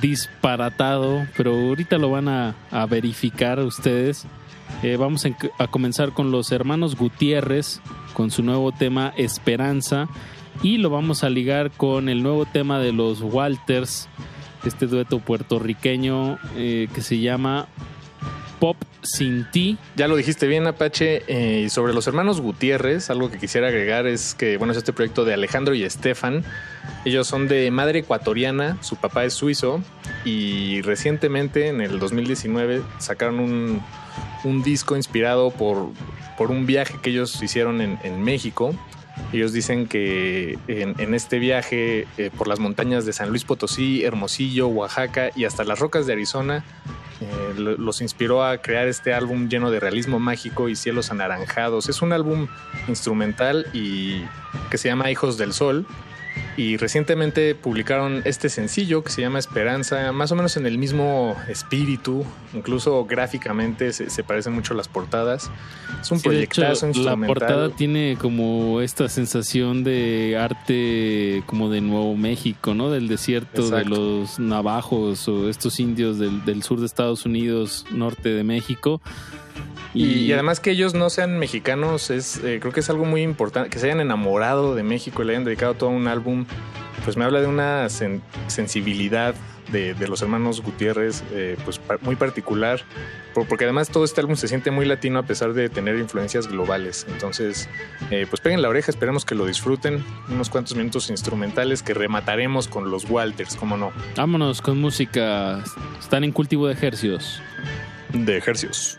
disparatado, pero ahorita lo van a, a verificar ustedes. Eh, vamos a, comenzar con los hermanos Gutiérrez, con su nuevo tema Esperanza, y lo vamos a ligar con el nuevo tema de los Walters, este dueto puertorriqueño eh, que se llama Pop Sin Ti.
Ya lo dijiste bien, Apache. Eh, sobre los hermanos Gutiérrez, algo que quisiera agregar es que, bueno, es este proyecto de Alejandro y Estefan. Ellos son de madre ecuatoriana, su papá es suizo y recientemente, en el 2019, sacaron un, disco inspirado por, por un viaje que ellos hicieron en, México. Ellos dicen que en, en este viaje eh, por las montañas de San Luis Potosí, Hermosillo, Oaxaca y hasta las rocas de Arizona, eh, lo- los inspiró a crear este álbum lleno de realismo mágico y cielos anaranjados. Es un álbum instrumental y que se llama Hijos del Sol. Y recientemente publicaron este sencillo que se llama Esperanza, más o menos en el mismo espíritu, incluso gráficamente se, se parecen mucho las portadas. Es un
Sí, de hecho,
proyectazo
la portada tiene como esta sensación de arte como de Nuevo México, ¿no? Del desierto de los navajos o estos indios del, del sur de Estados Unidos, norte de México.
Y, y además que ellos no sean mexicanos, es eh, creo que es algo muy importante, que se hayan enamorado de México y le hayan dedicado todo un álbum, pues me habla de una sen- sensibilidad de, de los hermanos Gutiérrez, eh, pues pa- muy particular, por- porque además todo este álbum se siente muy latino a pesar de tener influencias globales. Entonces, eh, pues peguen la oreja, esperemos que lo disfruten, unos cuantos minutos instrumentales que remataremos con los Walters, cómo no.
Vámonos con música. Están en cultivo de ejercios.
De ejercios.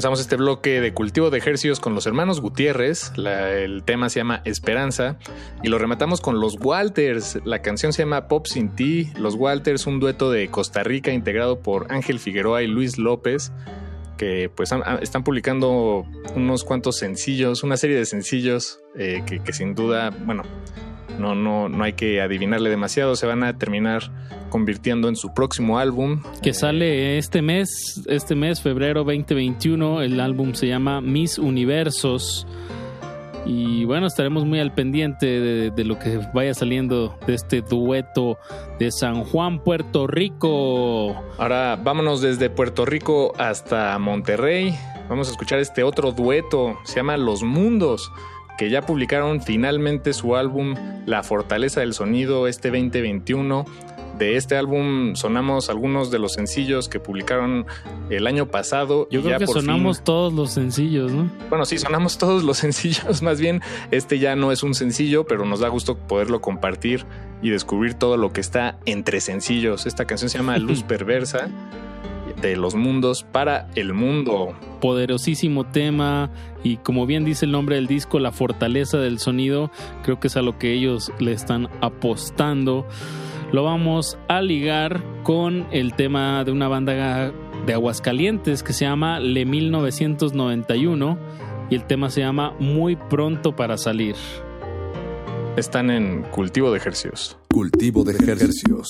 Comenzamos este bloque de cultivo de ejercicios con los hermanos Gutiérrez. El tema se llama Esperanza. Y lo rematamos con los Walters. La canción se llama Pop Sin Ti. Los Walters, un dueto de Costa Rica integrado por Ángel Figueroa y Luis López. Que pues están publicando unos cuantos sencillos, una serie de sencillos eh, que, que sin duda, bueno, no, no, no hay que adivinarle demasiado. Se van a terminar convirtiendo en su próximo álbum.
Que sale este mes, este mes, febrero 2021. El álbum se llama Mis Universos. Y bueno, estaremos muy al pendiente de, de lo que vaya saliendo de este dueto de San Juan, Puerto Rico.
Ahora vámonos desde Puerto Rico hasta Monterrey. Vamos a escuchar este otro dueto. Se llama Los Mundos, que ya publicaron finalmente su álbum La Fortaleza del Sonido este 2021. De este álbum sonamos algunos de los sencillos que publicaron el año pasado.
Yo
y
creo
ya
que
por fin-
sonamos todos los sencillos, ¿no?
bueno, sí, sonamos todos los sencillos, más bien este ya no es un sencillo, pero nos da gusto poderlo compartir y descubrir todo lo que está entre sencillos. Esta canción se llama Luz Perversa de los mundos para el mundo.
Poderosísimo tema y como bien dice el nombre del disco, la fortaleza del sonido, creo que es a lo que ellos le están apostando. Lo vamos a ligar con el tema de una banda de Aguascalientes que se llama Le 1991 y el tema se llama Muy pronto para salir.
Están en cultivo de ejercicios.
Cultivo de ejercicios.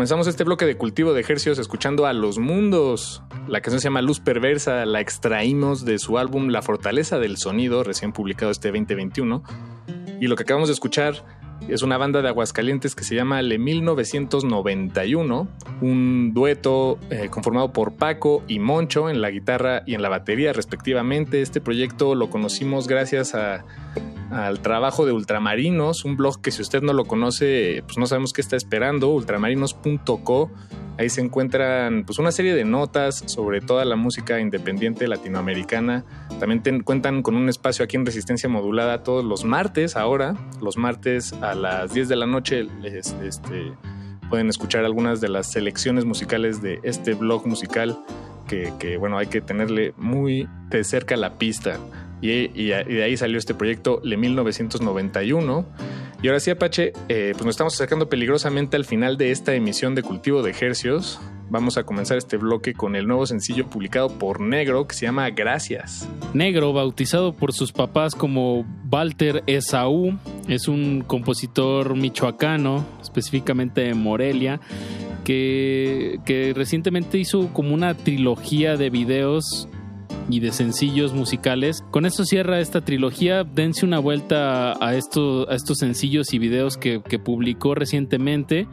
Comenzamos este bloque de cultivo de ejercicios escuchando a Los Mundos. La canción se llama Luz Perversa, la extraímos de su álbum La Fortaleza del Sonido, recién publicado este 2021. Y lo que acabamos de escuchar es una banda de Aguascalientes que se llama Le 1991, un dueto eh, conformado por Paco y Moncho en la guitarra y en la batería respectivamente. Este proyecto lo conocimos gracias a, al trabajo de Ultramarinos, un blog que si usted no lo conoce, pues no sabemos qué está esperando, ultramarinos.co. Ahí se encuentran pues una serie de notas sobre toda la música independiente latinoamericana. También cuentan con un espacio aquí en Resistencia Modulada todos los martes ahora, los martes a las 10 de la noche les- este, pueden escuchar algunas de las selecciones musicales de este blog musical que, bueno, hay que tenerle muy de cerca la pista. Y, de ahí salió este proyecto Le 1991. Y ahora sí, Apache, eh, pues nos estamos acercando peligrosamente al final de esta emisión de Cultivo de Hercios. Vamos a comenzar este bloque con el nuevo sencillo publicado por Negro que se llama Gracias.
Negro, bautizado por sus papás como Walter Esaú, es un compositor michoacano, específicamente de Morelia, que recientemente hizo como una trilogía de videos y de sencillos musicales. Con esto cierra esta trilogía. Dense una vuelta a, esto, a estos sencillos y videos que, publicó recientemente.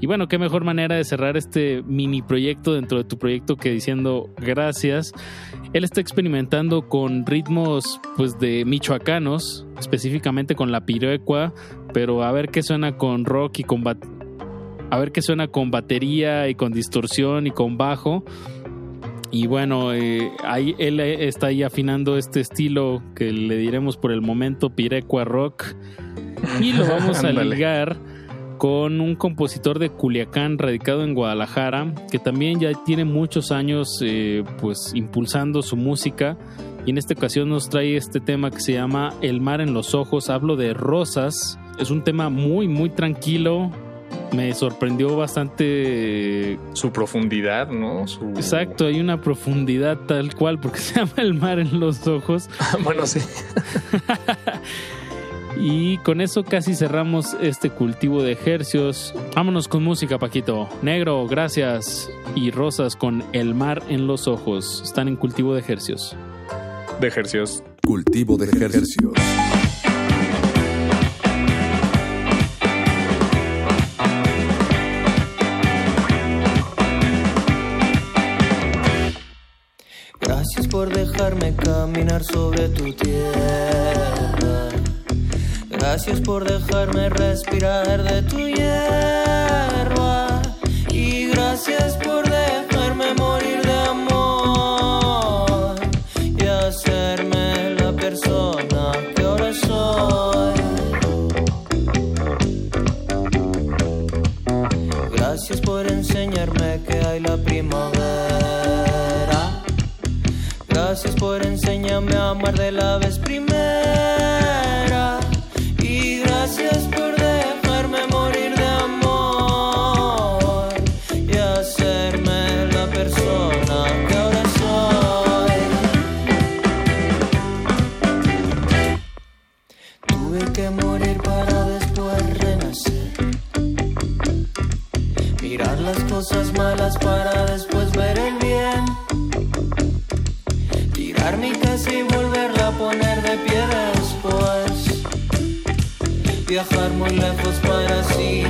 Y bueno, qué mejor manera de cerrar este mini proyecto dentro de tu proyecto que diciendo gracias. Él está experimentando con ritmos pues de michoacanos, específicamente con la pirecua, pero a ver qué suena con rock y con a ver qué suena con batería y con distorsión y con bajo. Y bueno, eh, ahí él eh, está ahí afinando este estilo que le diremos por el momento Pirecua Rock. Y lo vamos a ligar con un compositor de Culiacán radicado en Guadalajara, que también ya tiene muchos años eh, pues impulsando su música. Y en esta ocasión nos trae este tema que se llama El mar en los ojos. Hablo de rosas. Es un tema muy, muy tranquilo. Me sorprendió bastante
Su profundidad, ¿no? Su...
Exacto, hay una profundidad tal cual porque se llama el mar en los ojos.
bueno, sí.
Y con eso casi cerramos este cultivo de ejercios. Vámonos con música, Paquito. Negro, gracias. Y rosas con el mar en los ojos. Están en cultivo de ejercios.
De ejercicios.
Cultivo de ejercicios.
Dejarme caminar sobre tu tierra. Gracias por dejarme respirar de tu hierba. Y gracias por enseñarme a amar de la vez para así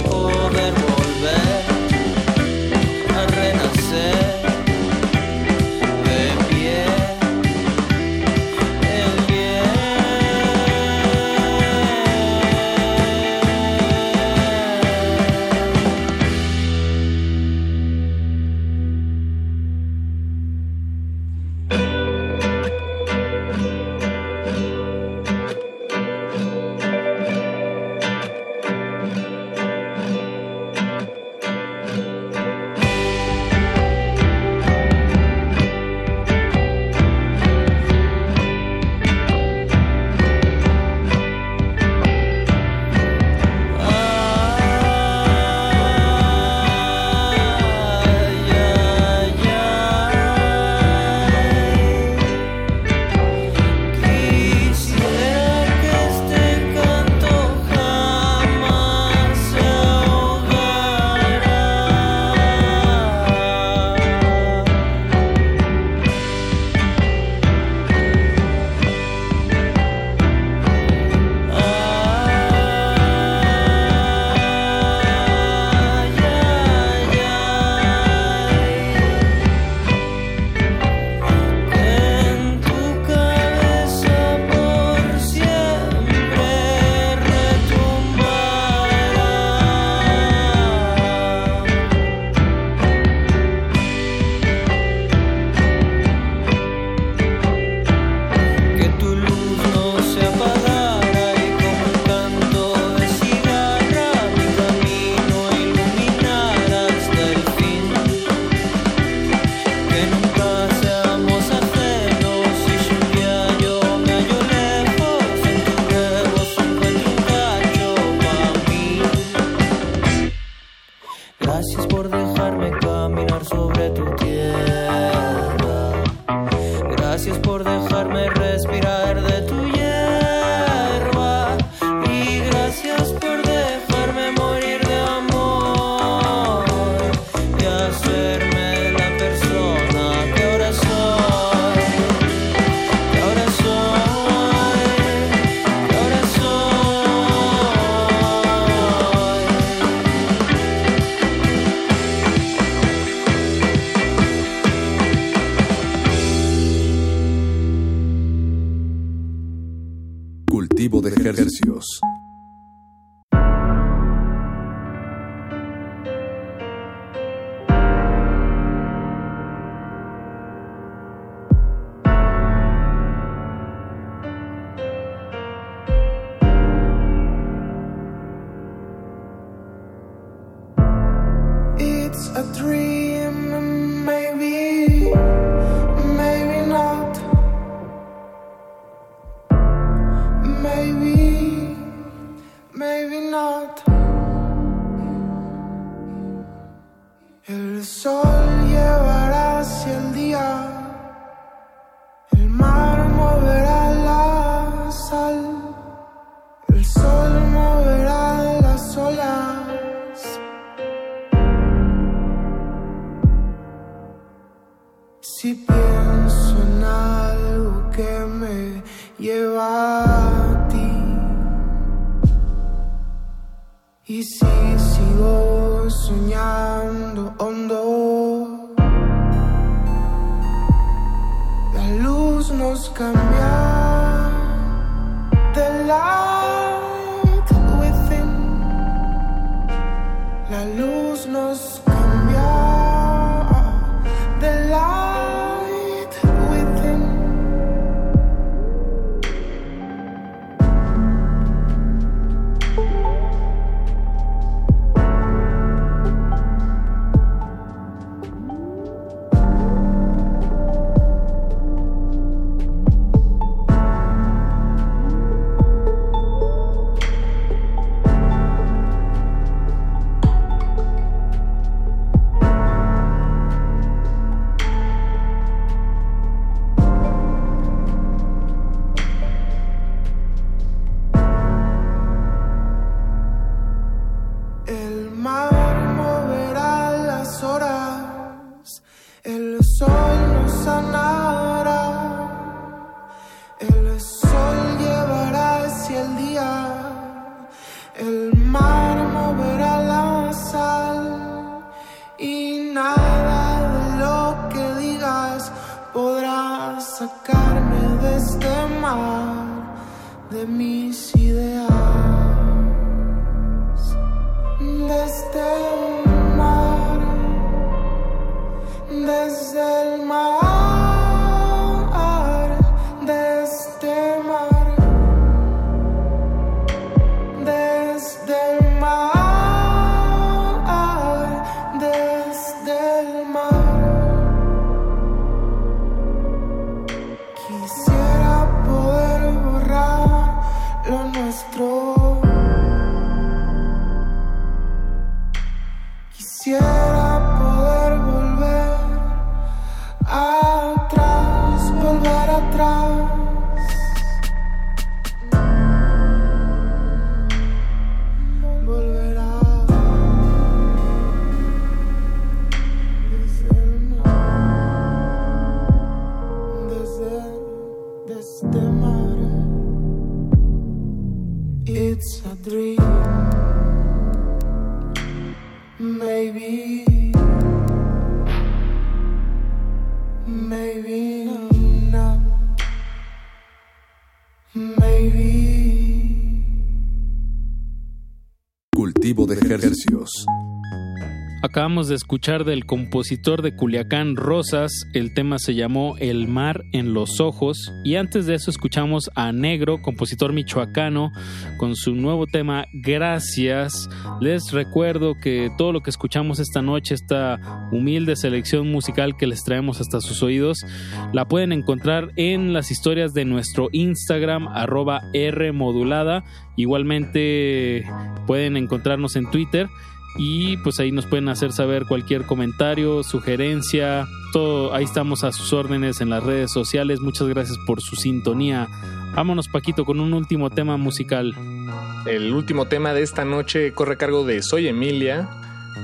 Acabamos de escuchar del compositor de Culiacán Rosas, el tema se llamó El mar en los ojos y antes de eso escuchamos a Negro, compositor michoacano, con su nuevo tema Gracias. Les recuerdo que todo lo que escuchamos esta noche, esta humilde selección musical que les traemos hasta sus oídos, la pueden encontrar en las historias de nuestro Instagram arroba Rmodulada. Igualmente pueden encontrarnos en Twitter y pues ahí nos pueden hacer saber cualquier comentario, sugerencia, todo, ahí estamos a sus órdenes en las redes sociales. Muchas gracias por su sintonía. Vámonos Paquito con un último tema musical.
El último tema de esta noche corre a cargo de Soy Emilia.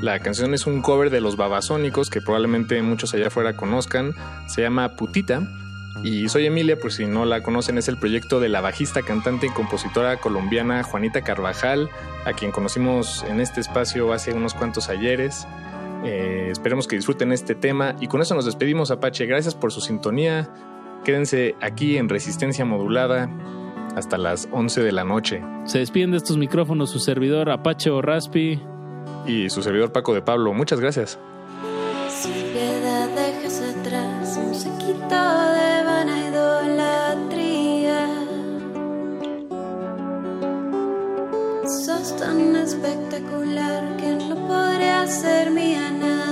La canción es un cover de los babasónicos que probablemente muchos allá afuera conozcan. Se llama Putita. Y Soy Emilia, por si no la conocen, es el proyecto de la bajista, cantante y compositora colombiana Juanita Carvajal, a quien conocimos en este espacio hace unos cuantos ayeres. Eh, esperemos que disfruten este tema y con eso nos despedimos Apache. Gracias por su sintonía. Quédense aquí en Resistencia Modulada hasta las 11 de la noche.
Se despiden de estos micrófonos su servidor Apache o Raspi
y su servidor Paco de Pablo. Muchas gracias.
Si piedad dejas atrás, musiquita. sos tan espectacular que no podría ser mía nada.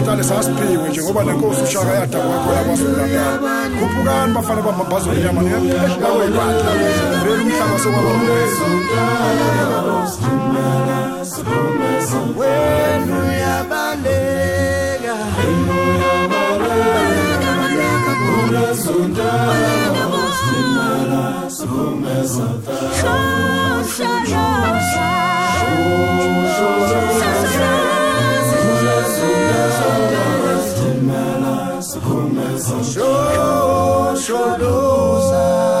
sicale sasiphiwe njengoba nenkosi ushaka yadakwa khona
kwazulu-natal شو شلوزم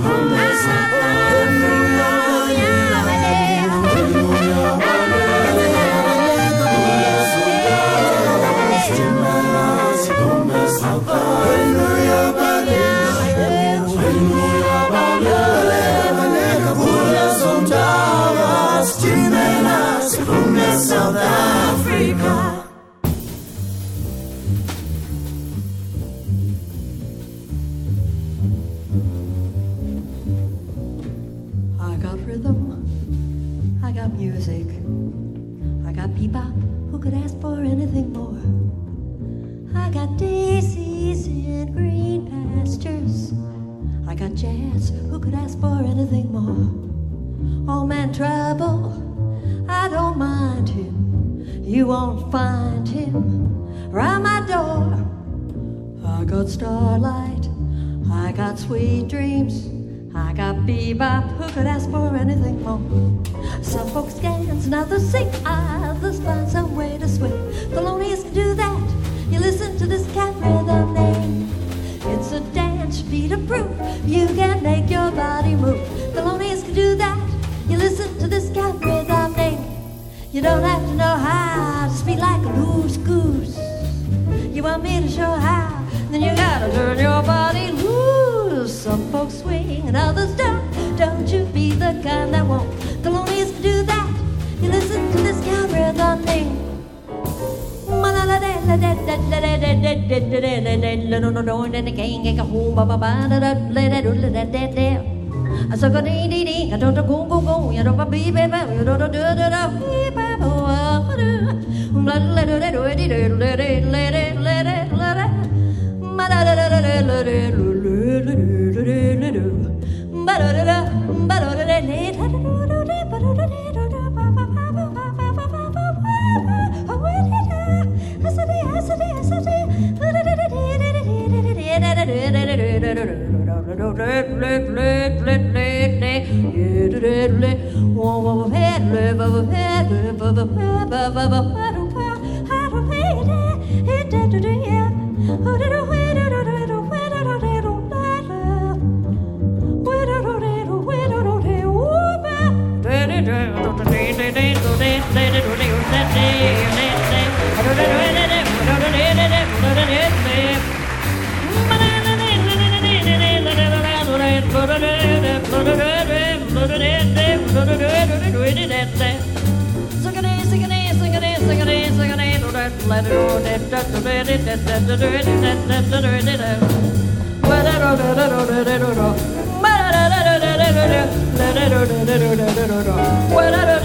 Oh, my son. Well, I don't know.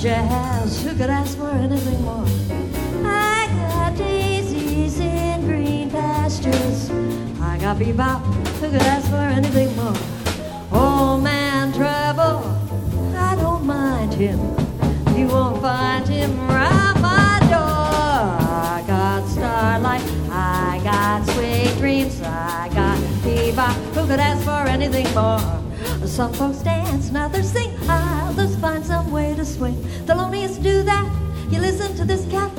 Jazz, who could ask for anything more? I got daisies in green pastures. I got bebop, who could ask for anything more? Old man trouble, I don't mind him. You won't find him my door. I got starlight, I got sweet dreams, I got bebop, who could ask for anything more? Some folks dance and others sing, You listen to this cat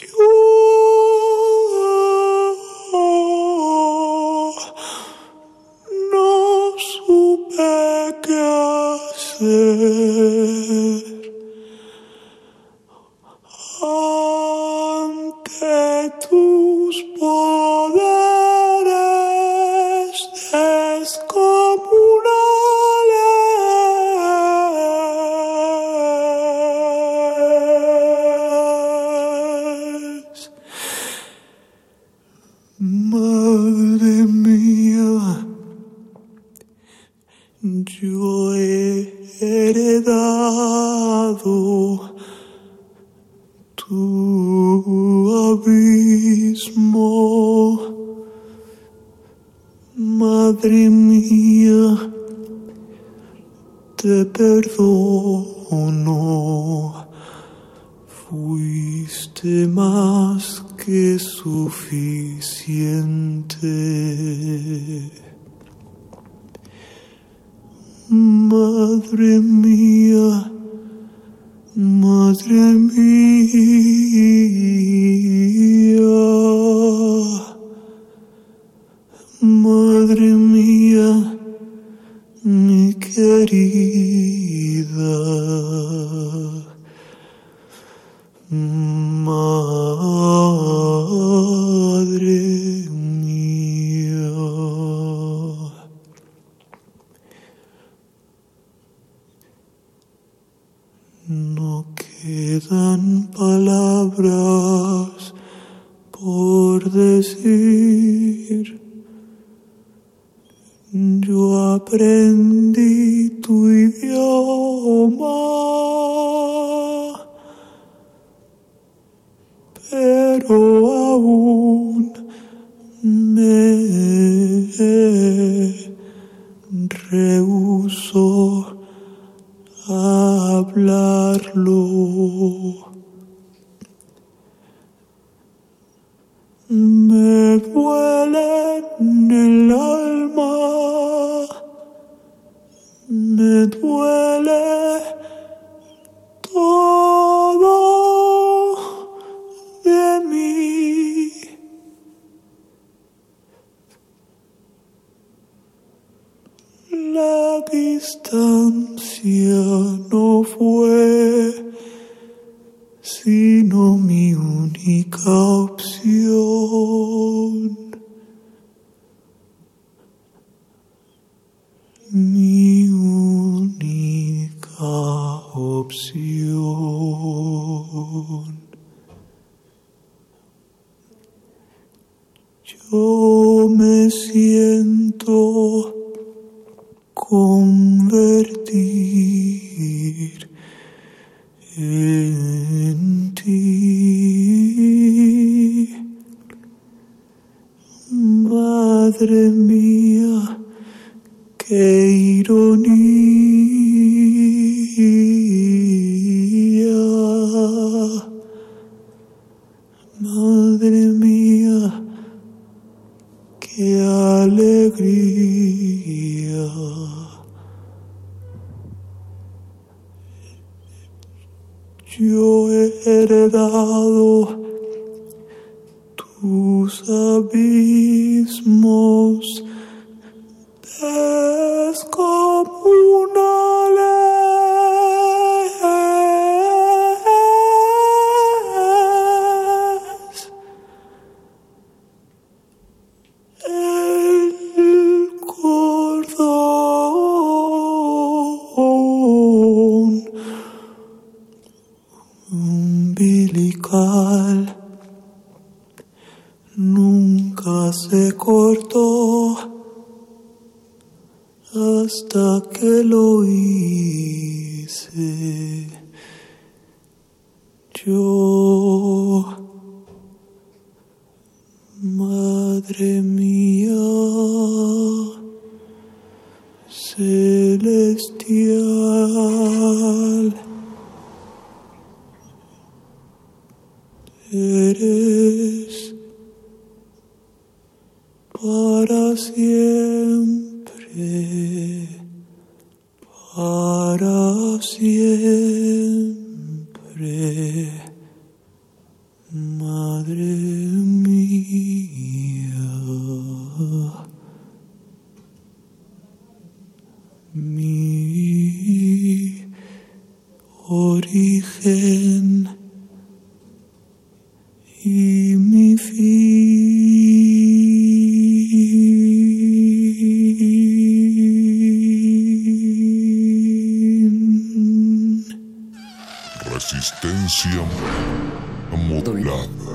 yo origen y mi fin.
Resistencia modulada.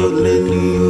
Yeah.